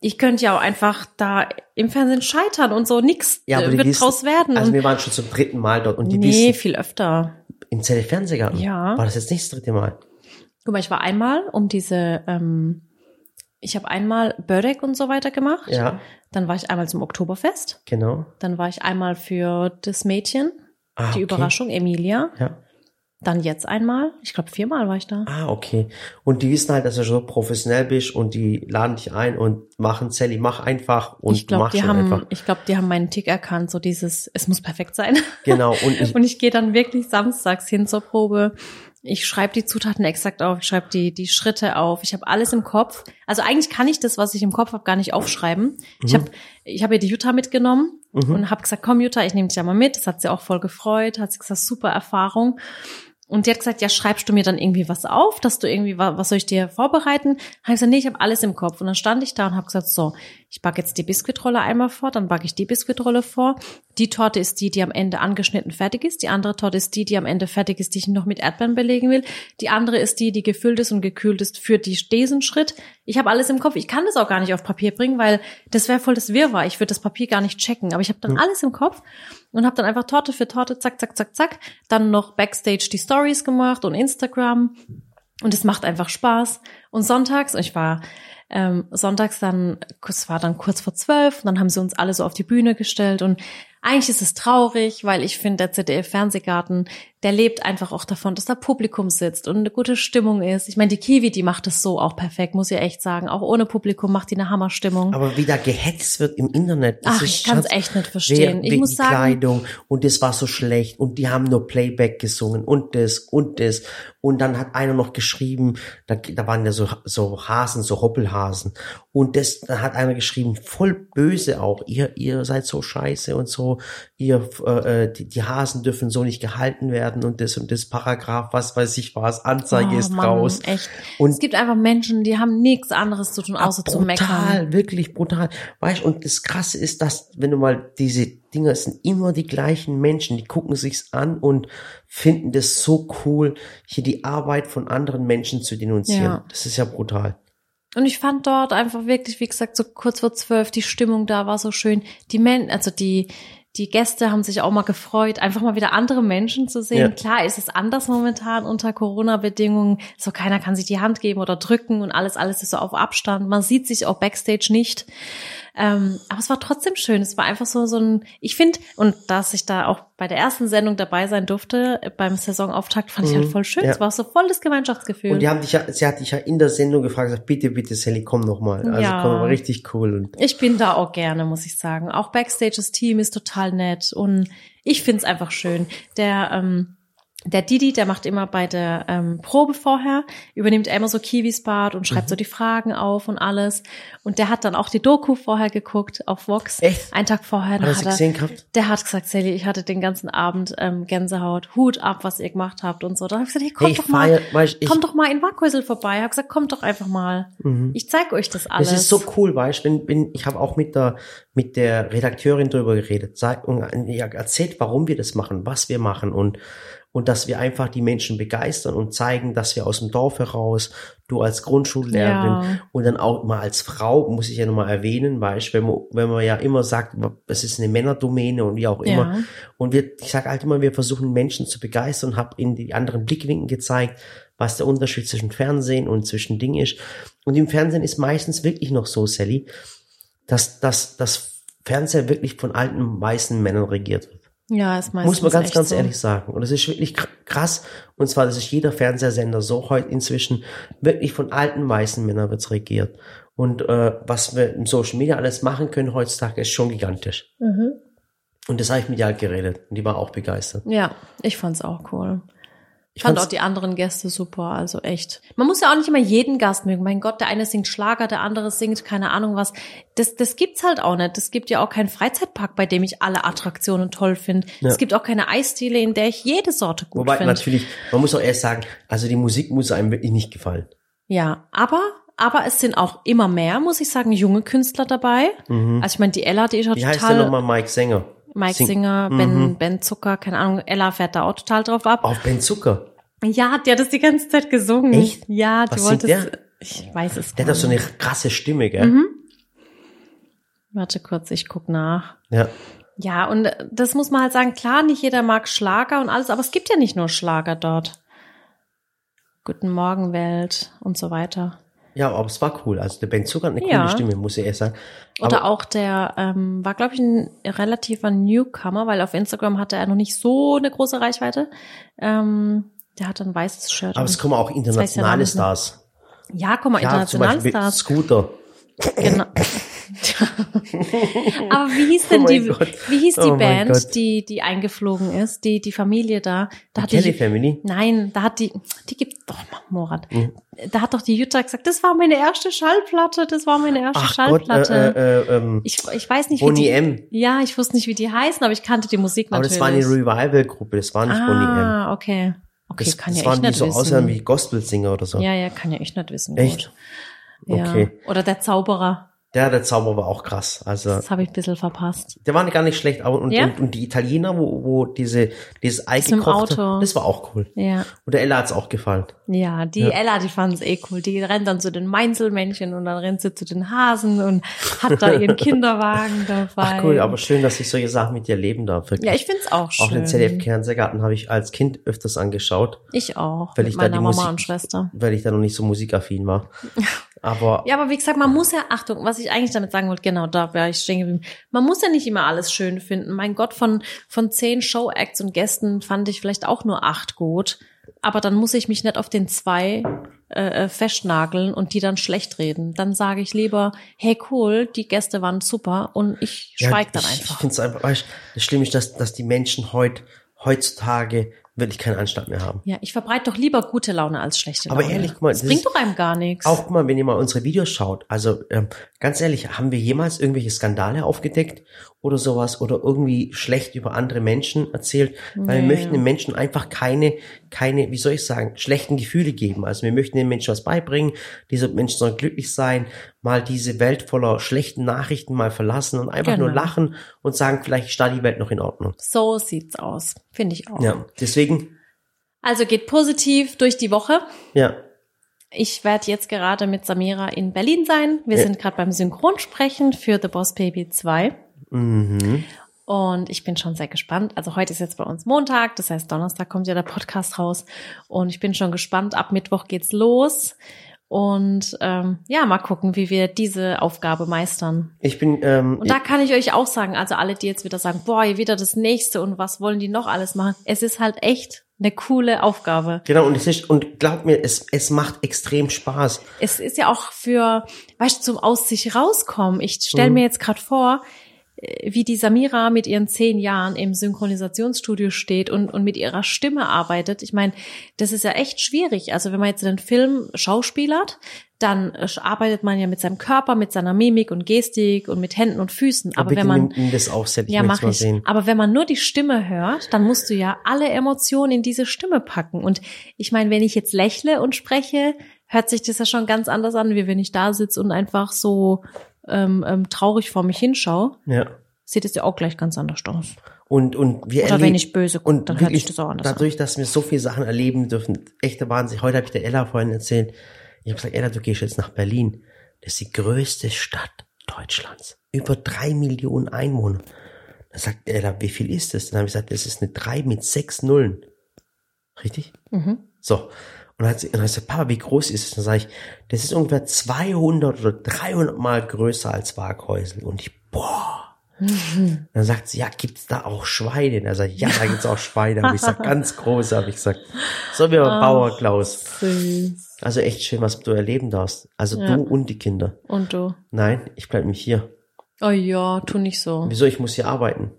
ich könnte ja auch einfach da im Fernsehen scheitern und so nix Ja, äh, wird wissen- draus werden. Also wir waren schon zum dritten Mal dort und die nee, wissen, viel öfter. im Zelle Fernsehgarten. Ja. War das jetzt nicht das dritte Mal? Guck mal, ich war einmal um diese, ähm, ich habe einmal Börek und so weiter gemacht. Ja, Dann war ich einmal zum Oktoberfest. genau. Dann war ich einmal für das Mädchen, Ah, die okay. Überraschung, Emilia. Ja. Dann jetzt einmal. Ich glaube, viermal war ich da. Ah, okay. Und die wissen halt, dass du so professionell bist und die laden dich ein und machen Sally, mach einfach und ich glaube, mach die schon haben, einfach. ich glaube, die haben meinen Tick erkannt, so dieses, es muss perfekt sein. Genau. Und ich, Und ich gehe dann wirklich samstags hin zur Probe. Ich schreibe die Zutaten exakt auf, ich schreibe die, die Schritte auf, ich habe alles im Kopf. Also eigentlich kann ich das, was ich im Kopf habe, gar nicht aufschreiben. Ich habe ich hab ihr die Jutta mitgenommen Mhm. und habe gesagt, komm Jutta, ich nehme dich ja mal mit. Das hat sie auch voll gefreut, hat sie gesagt, super Erfahrung. Und die hat gesagt, ja, schreibst du mir dann irgendwie was auf, dass du irgendwie, wa- was soll ich dir vorbereiten? Habe ich gesagt, nee, ich habe alles im Kopf. Und dann stand ich da und habe gesagt, so, ich backe jetzt die Biskuitrolle einmal vor, dann backe ich die Biskuitrolle vor. Die Torte ist die, die am Ende angeschnitten fertig ist. Die andere Torte ist die, die am Ende fertig ist, die ich noch mit Erdbeeren belegen will. Die andere ist die, die gefüllt ist und gekühlt ist für die diesen Schritt. Ich habe alles im Kopf. Ich kann das auch gar nicht auf Papier bringen, weil das wäre voll das Wirrwarr. Ich würde das Papier gar nicht checken. Aber ich habe dann alles im Kopf und habe dann einfach Torte für Torte, zack, zack, zack, zack. Dann noch Backstage die Stories gemacht und Instagram. Und es macht einfach Spaß. Und sonntags, ich war ähm, sonntags dann, es war dann kurz vor zwölf, und dann haben sie uns alle so auf die Bühne gestellt und eigentlich ist es traurig, weil ich finde, der ZDF-Fernsehgarten, der lebt einfach auch davon, dass da Publikum sitzt und eine gute Stimmung ist. Ich meine, die Kiwi, die macht es so auch perfekt, muss ich echt sagen. Auch ohne Publikum macht die eine Hammerstimmung. aber wie da gehetzt wird im Internet. das Ach, ich kann's Schatz, echt nicht verstehen. wer- Ich muss die sagen- Kleidung und das war so schlecht und die haben nur Playback gesungen und das und das und dann hat einer noch geschrieben, da, da waren ja so so Hasen, so Hoppelhasen und das da hat einer geschrieben, voll böse auch. Ihr ihr seid so scheiße und so. Ihr äh, äh, die, die Hasen dürfen so nicht gehalten werden und das und das Paragraph, was weiß ich was, Anzeige Oh, ist Mann, raus. Echt. Und es gibt einfach Menschen, die haben nichts anderes zu tun, außer zu meckern. brutal, wirklich brutal. Weißt und das Krasse ist, dass, wenn du mal diese Dinger, es sind immer die gleichen Menschen, die gucken sich's an und finden das so cool, hier die Arbeit von anderen Menschen zu denunzieren. Ja. Das ist ja brutal. Und ich fand dort einfach wirklich, wie gesagt, so kurz vor zwölf, die Stimmung da war so schön. Die Men also die, die Gäste haben sich auch mal gefreut, einfach mal wieder andere Menschen zu sehen. Ja. Klar ist es anders momentan unter Corona-Bedingungen. So keiner kann sich die Hand geben oder drücken und alles, alles ist so auf Abstand. Man sieht sich auch backstage nicht. Ähm, aber es war trotzdem schön. Es war einfach so, so ein, ich finde, und dass ich da auch bei der ersten Sendung dabei sein durfte, äh, beim Saisonauftakt, fand ich halt voll schön. Mhm. Ja. Es war so voll das Gemeinschaftsgefühl. Und die haben dich ja, sie hat dich ja in der Sendung gefragt, gesagt, bitte, bitte, Sally, komm noch mal. Also Ja. komm, war richtig cool. Und Ich bin da auch gerne, muss ich sagen. Auch Backstage, das Team ist total nett und ich find's einfach schön. Der, ähm, der Didi, der macht immer bei der ähm, Probe vorher, übernimmt er immer so Kiwis Bart und Mhm. schreibt so die Fragen auf und alles. Und der hat dann auch die Doku vorher geguckt auf Vox. Echt? Einen Tag vorher. Hat er hat er, gesehen gehabt? der hat gesagt, Sally, ich hatte den ganzen Abend ähm, Gänsehaut, Hut ab, was ihr gemacht habt und so. Dann hab ich gesagt, hey, komm Hey, ich doch mal, weißt, ich, doch mal in Wackhäusel vorbei. Hab gesagt, kommt doch einfach mal. Ich zeig euch das alles. Das ist so cool, weißt wenn, wenn ich habe auch mit der mit der Redakteurin drüber geredet, sag, und ja, erzählt, warum wir das machen, was wir machen und und dass wir einfach die Menschen begeistern und zeigen, dass wir aus dem Dorf heraus, du als Grundschullehrerin Ja. und dann auch mal als Frau, muss ich ja nochmal erwähnen, weißt wenn man, wenn man ja immer sagt, es ist eine Männerdomäne und wie auch immer. Ja. Und wir, ich sage halt immer, wir versuchen Menschen zu begeistern, habe in die anderen Blickwinkel gezeigt, was der Unterschied zwischen Fernsehen und zwischen Ding ist. Und im Fernsehen ist meistens wirklich noch so, Sally, dass, dass das Fernseher wirklich von alten weißen Männern regiert wird. Ja, ist meistens Muss man ganz, ganz so. ehrlich sagen. Und das ist wirklich kr- krass. Und zwar, das ist jeder Fernsehsender so heute inzwischen wirklich von alten weißen Männern wird's regiert. Und äh, was wir im Social Media alles machen können heutzutage, ist schon gigantisch. Mhm. Und das habe ich mit halt geredet. Und die war auch begeistert. Ja, ich fand's auch cool. Ich fand auch die anderen Gäste super, also echt. Man muss ja auch nicht immer jeden Gast mögen. Mein Gott, der eine singt Schlager, der andere singt keine Ahnung was. Das, das gibt's halt auch nicht. Es gibt ja auch keinen Freizeitpark, bei dem ich alle Attraktionen toll finde. Ja. Es gibt auch keine Eisdiele, in der ich jede Sorte gut Wobei finde. natürlich, man muss auch erst sagen, also die Musik muss einem wirklich nicht gefallen. Ja, aber aber es sind auch immer mehr, muss ich sagen, junge Künstler dabei. Also ich meine, die Ella, die ist ja Mhm. Wie heißt der total nochmal Mike Sänger? Mike Sing- Singer, Ben Ben Zucker, keine Ahnung, Ella fährt da auch total drauf ab. Auf Ben Zucker. Ja, die hat das die ganze Zeit gesungen. Echt? Ja, die Was wollte es. Ich weiß es Der gar hat doch so eine nicht. krasse Stimme, gell? Mhm. Warte kurz, ich guck nach. Ja. Ja, und das muss man halt sagen, klar, nicht jeder mag Schlager und alles, aber es gibt ja nicht nur Schlager dort. Guten Morgen, Welt und so weiter. Ja, aber es war cool. Also der Ben Zucker hat eine Ja. coole Stimme, muss ich erst sagen. Oder Aber- auch der ähm, war, glaube ich, ein relativer Newcomer, weil auf Instagram hatte er noch nicht so eine große Reichweite. Ähm, der hat ein weißes Shirt. Aber es kommen auch internationale. Stars. ja, guck mal, Ja, zum international Beispiel Stars. Scooter. Genau. Aber wie hieß denn Oh die, Gott. wie hieß die Oh Band, Gott. die, die eingeflogen ist, die, die Familie da? Da hat Kelly die, Family. nein, da hat die, die gibt, doch, Morat. Mhm. Da hat doch die Jutta gesagt, das war meine erste Schallplatte, das war meine erste Ach Gott, Schallplatte. äh, äh, ähm, ich, ich weiß nicht, wie Bonnie die, M. ja, ich wusste nicht, wie die heißen, aber ich kannte die Musik Aber natürlich. das war eine Revival-Gruppe, das war nicht Bonnie M. ah, okay. Okay, Das, kann das ja waren die nicht so wissen. aussehen wie Gospelsinger oder so. ja, ja, kann ja ich nicht wissen. Echt? Gut. Ja. Okay. Oder der Zauberer. Der, der Zauber war auch krass. Also, Das habe ich ein bisschen verpasst. der war gar nicht schlecht. Aber, und, Ja? und, und die Italiener, wo, wo diese, dieses Ei Das mit dem gekocht Auto. das war auch cool. Ja. Und der Ella hat's auch gefallen. Ja, die Ja. Ella, die fand es eh cool. Die rennt dann zu den Meinzelmännchen und dann rennt sie zu den Hasen und hat da ihren Kinderwagen dabei. Ach cool, aber schön, dass ich solche Sachen mit dir leben darf. Wirklich. ja, ich find's auch schön. Auch den ZDF Fernsehgarten habe ich als Kind öfters angeschaut, Ich auch. Weil mit ich da meiner die Mama Musik- und Schwester. weil ich da noch nicht so musikaffin war. Aber Ja, aber wie gesagt, man muss ja, Achtung, was ich eigentlich damit sagen wollte, genau, da wäre ich stehen geblieben. Man muss ja nicht immer alles schön finden. Mein Gott, von, von zehn Show-Acts und Gästen fand ich vielleicht auch nur acht gut. Aber dann muss ich mich nicht auf den zwei äh, äh, festnageln und die dann schlecht reden. Dann sage ich lieber, hey cool, die Gäste waren super und ich schweig dann ich, Ich einfach. finde es einfach, du, das Schlimme ist, dass, dass die Menschen heut, heutzutage wirklich keinen Anstand mehr haben. Ja, ich verbreite doch lieber gute Laune als schlechte Aber Laune. ehrlich, guck mal, das das bringt doch einem gar nichts. Auch guck mal, wenn ihr mal unsere Videos schaut, also ähm, ganz ehrlich, haben wir jemals irgendwelche Skandale aufgedeckt oder sowas oder irgendwie schlecht über andere Menschen erzählt? Weil Nee. wir möchten den Menschen einfach keine, keine, wie soll ich sagen, schlechten Gefühle geben. Also wir möchten den Menschen was beibringen, diese Menschen sollen glücklich sein, mal diese Welt voller schlechten Nachrichten mal verlassen und einfach nur Genau. lachen und sagen, vielleicht ist da die Welt noch in Ordnung. So sieht's aus. Finde ich auch. Ja, deswegen, Also geht positiv durch die Woche. ja, Ich werde jetzt gerade mit Samira in Berlin sein. Wir Ja. sind gerade beim Synchronsprechen für The Boss Baby 2. mhm. Und ich bin schon sehr gespannt. Also heute ist jetzt bei uns Montag, das heißt Donnerstag kommt ja der Podcast raus. Und ich bin schon gespannt. Ab Mittwoch geht's los. Und ähm, ja, mal gucken, wie wir diese Aufgabe meistern. ich bin, ähm, Und da kann ich euch auch sagen, also alle, die jetzt wieder sagen, boah, wieder das nächste und was wollen die noch alles machen? Es ist halt echt eine coole Aufgabe. genau, und es ist, und glaub mir, es, es macht extrem Spaß. es ist ja auch für, weißt du, zum aus sich rauskommen. Ich stelle Mhm. mir jetzt gerade vor, wie die Samira mit ihren zehn Jahren im Synchronisationsstudio steht und, und mit ihrer Stimme arbeitet. Ich meine, das ist ja echt schwierig. Also wenn man jetzt einen Film schauspielert, dann äh, arbeitet man ja mit seinem Körper, mit seiner Mimik und Gestik und mit Händen und Füßen. Aber bitte wenn man das auf, Sepp, ich ja, mach ich. Aber wenn man nur die Stimme hört, dann musst du ja alle Emotionen in diese Stimme packen. Und ich meine, wenn ich jetzt lächle und spreche, hört sich das ja schon ganz anders an, wie wenn ich da sitze und einfach so ähm, ähm, traurig vor mich hinschaue. Ja. Sieht es ja auch gleich ganz anders aus. Und, und wir Oder wenn ich böse gucke, und dann hört sich das auch anders dadurch, dass wir so viele Sachen erleben dürfen, echter Wahnsinn. Heute habe ich der Ella vorhin erzählt. Ich habe gesagt, Ella, du gehst jetzt nach Berlin. Das ist die größte Stadt Deutschlands. Über drei Millionen Einwohner. Da sagt Ella, wie viel ist das? Dann habe ich gesagt, das ist eine drei mit sechs Nullen. Richtig? an. Mhm. So. Und dann hat sie, und dann hat sie gesagt, Papa, wie groß ist es? Dann sage ich, das ist ungefähr 200 oder 300 Mal größer als Waghäusel. Und ich, boah. Dann sagt sie, ja, gibt's da auch Schweine? Ich, ja, da gibt's auch Schweine. Habe ich gesagt, ganz große, habe ich gesagt. So wie Ah. Bauer Klaus. Süß. Also echt schön, was du erleben darfst. Also Ja. du und die Kinder. Und du? Nein, ich bleib nicht hier. Oh ja, tu nicht so. Wieso? Ich muss hier arbeiten.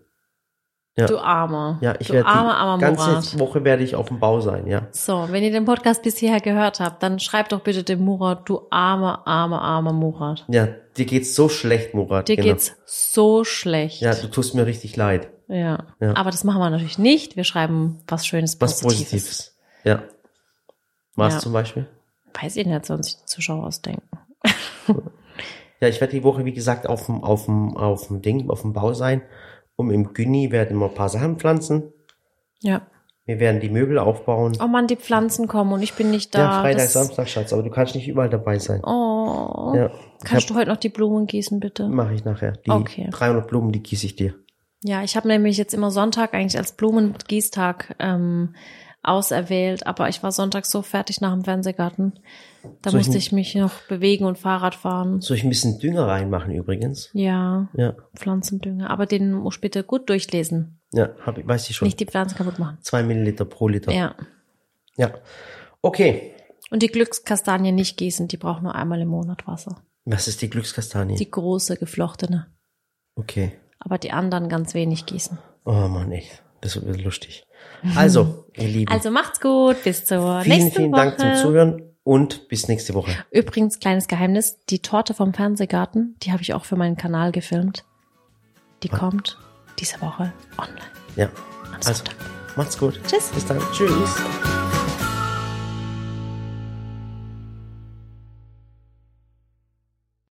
Ja. Du Armer. Ja, ich werde die ganze Murat. Woche werde ich auf dem Bau sein, ja. So, wenn ihr den Podcast bis hierher gehört habt, dann schreibt doch bitte dem Murat, du armer, armer, armer Murat. Ja, dir geht's so schlecht, Murat. Dir genau. geht's so schlecht. Ja, du tust mir richtig leid. Ja. Ja. Aber das machen wir natürlich nicht. Wir schreiben was Schönes, Was Positives. Positives. Ja. Was Ja. zum Beispiel? Weiß ich nicht, sollen sich die Zuschauer ausdenken. Ja, ich werde die Woche, wie gesagt, auf dem, auf dem, auf dem Ding, auf dem Bau sein. Und im Günni werden wir ein paar Sachen pflanzen. Ja. Wir werden die Möbel aufbauen. Oh Mann, die Pflanzen kommen und ich bin nicht da. ja, Freitag, Das- Samstag, Schatz, aber du kannst nicht überall dabei sein. Oh. Ja. Kannst du heute noch die Blumen gießen, bitte? Mache ich nachher. Die Okay. 300 Blumen, die gieße ich dir. Ja, ich habe nämlich jetzt immer Sonntag eigentlich als Blumengießtag ähm, auserwählt, aber ich war Sonntag so fertig nach dem Fernsehgarten. Da Soll ich musste n- ich mich noch bewegen und Fahrrad fahren. Soll ich ein bisschen Dünger reinmachen übrigens? Ja, Ja. Pflanzendünger. Aber den muss ich bitte gut durchlesen. Ja, hab, ich- weiß ich schon. Nicht die Pflanzen kaputt machen. Zwei Milliliter pro Liter. Ja. ja. Okay. Und die Glückskastanie nicht gießen, die braucht nur einmal im Monat Wasser. Was ist die Glückskastanie? Die große, geflochtene. okay. Aber die anderen ganz wenig gießen. Oh Mann, echt. Das wird lustig. Also, ihr Lieben. Also macht's gut, bis zur vielen, nächsten vielen Woche. Dank zum Zuhören und bis nächste Woche. Übrigens, kleines Geheimnis, die Torte vom Fernsehgarten, die habe ich auch für meinen Kanal gefilmt. Die kommt diese Woche online. Ja. Am Also, Sonntag. macht's gut. Tschüss. Bis dann. Tschüss.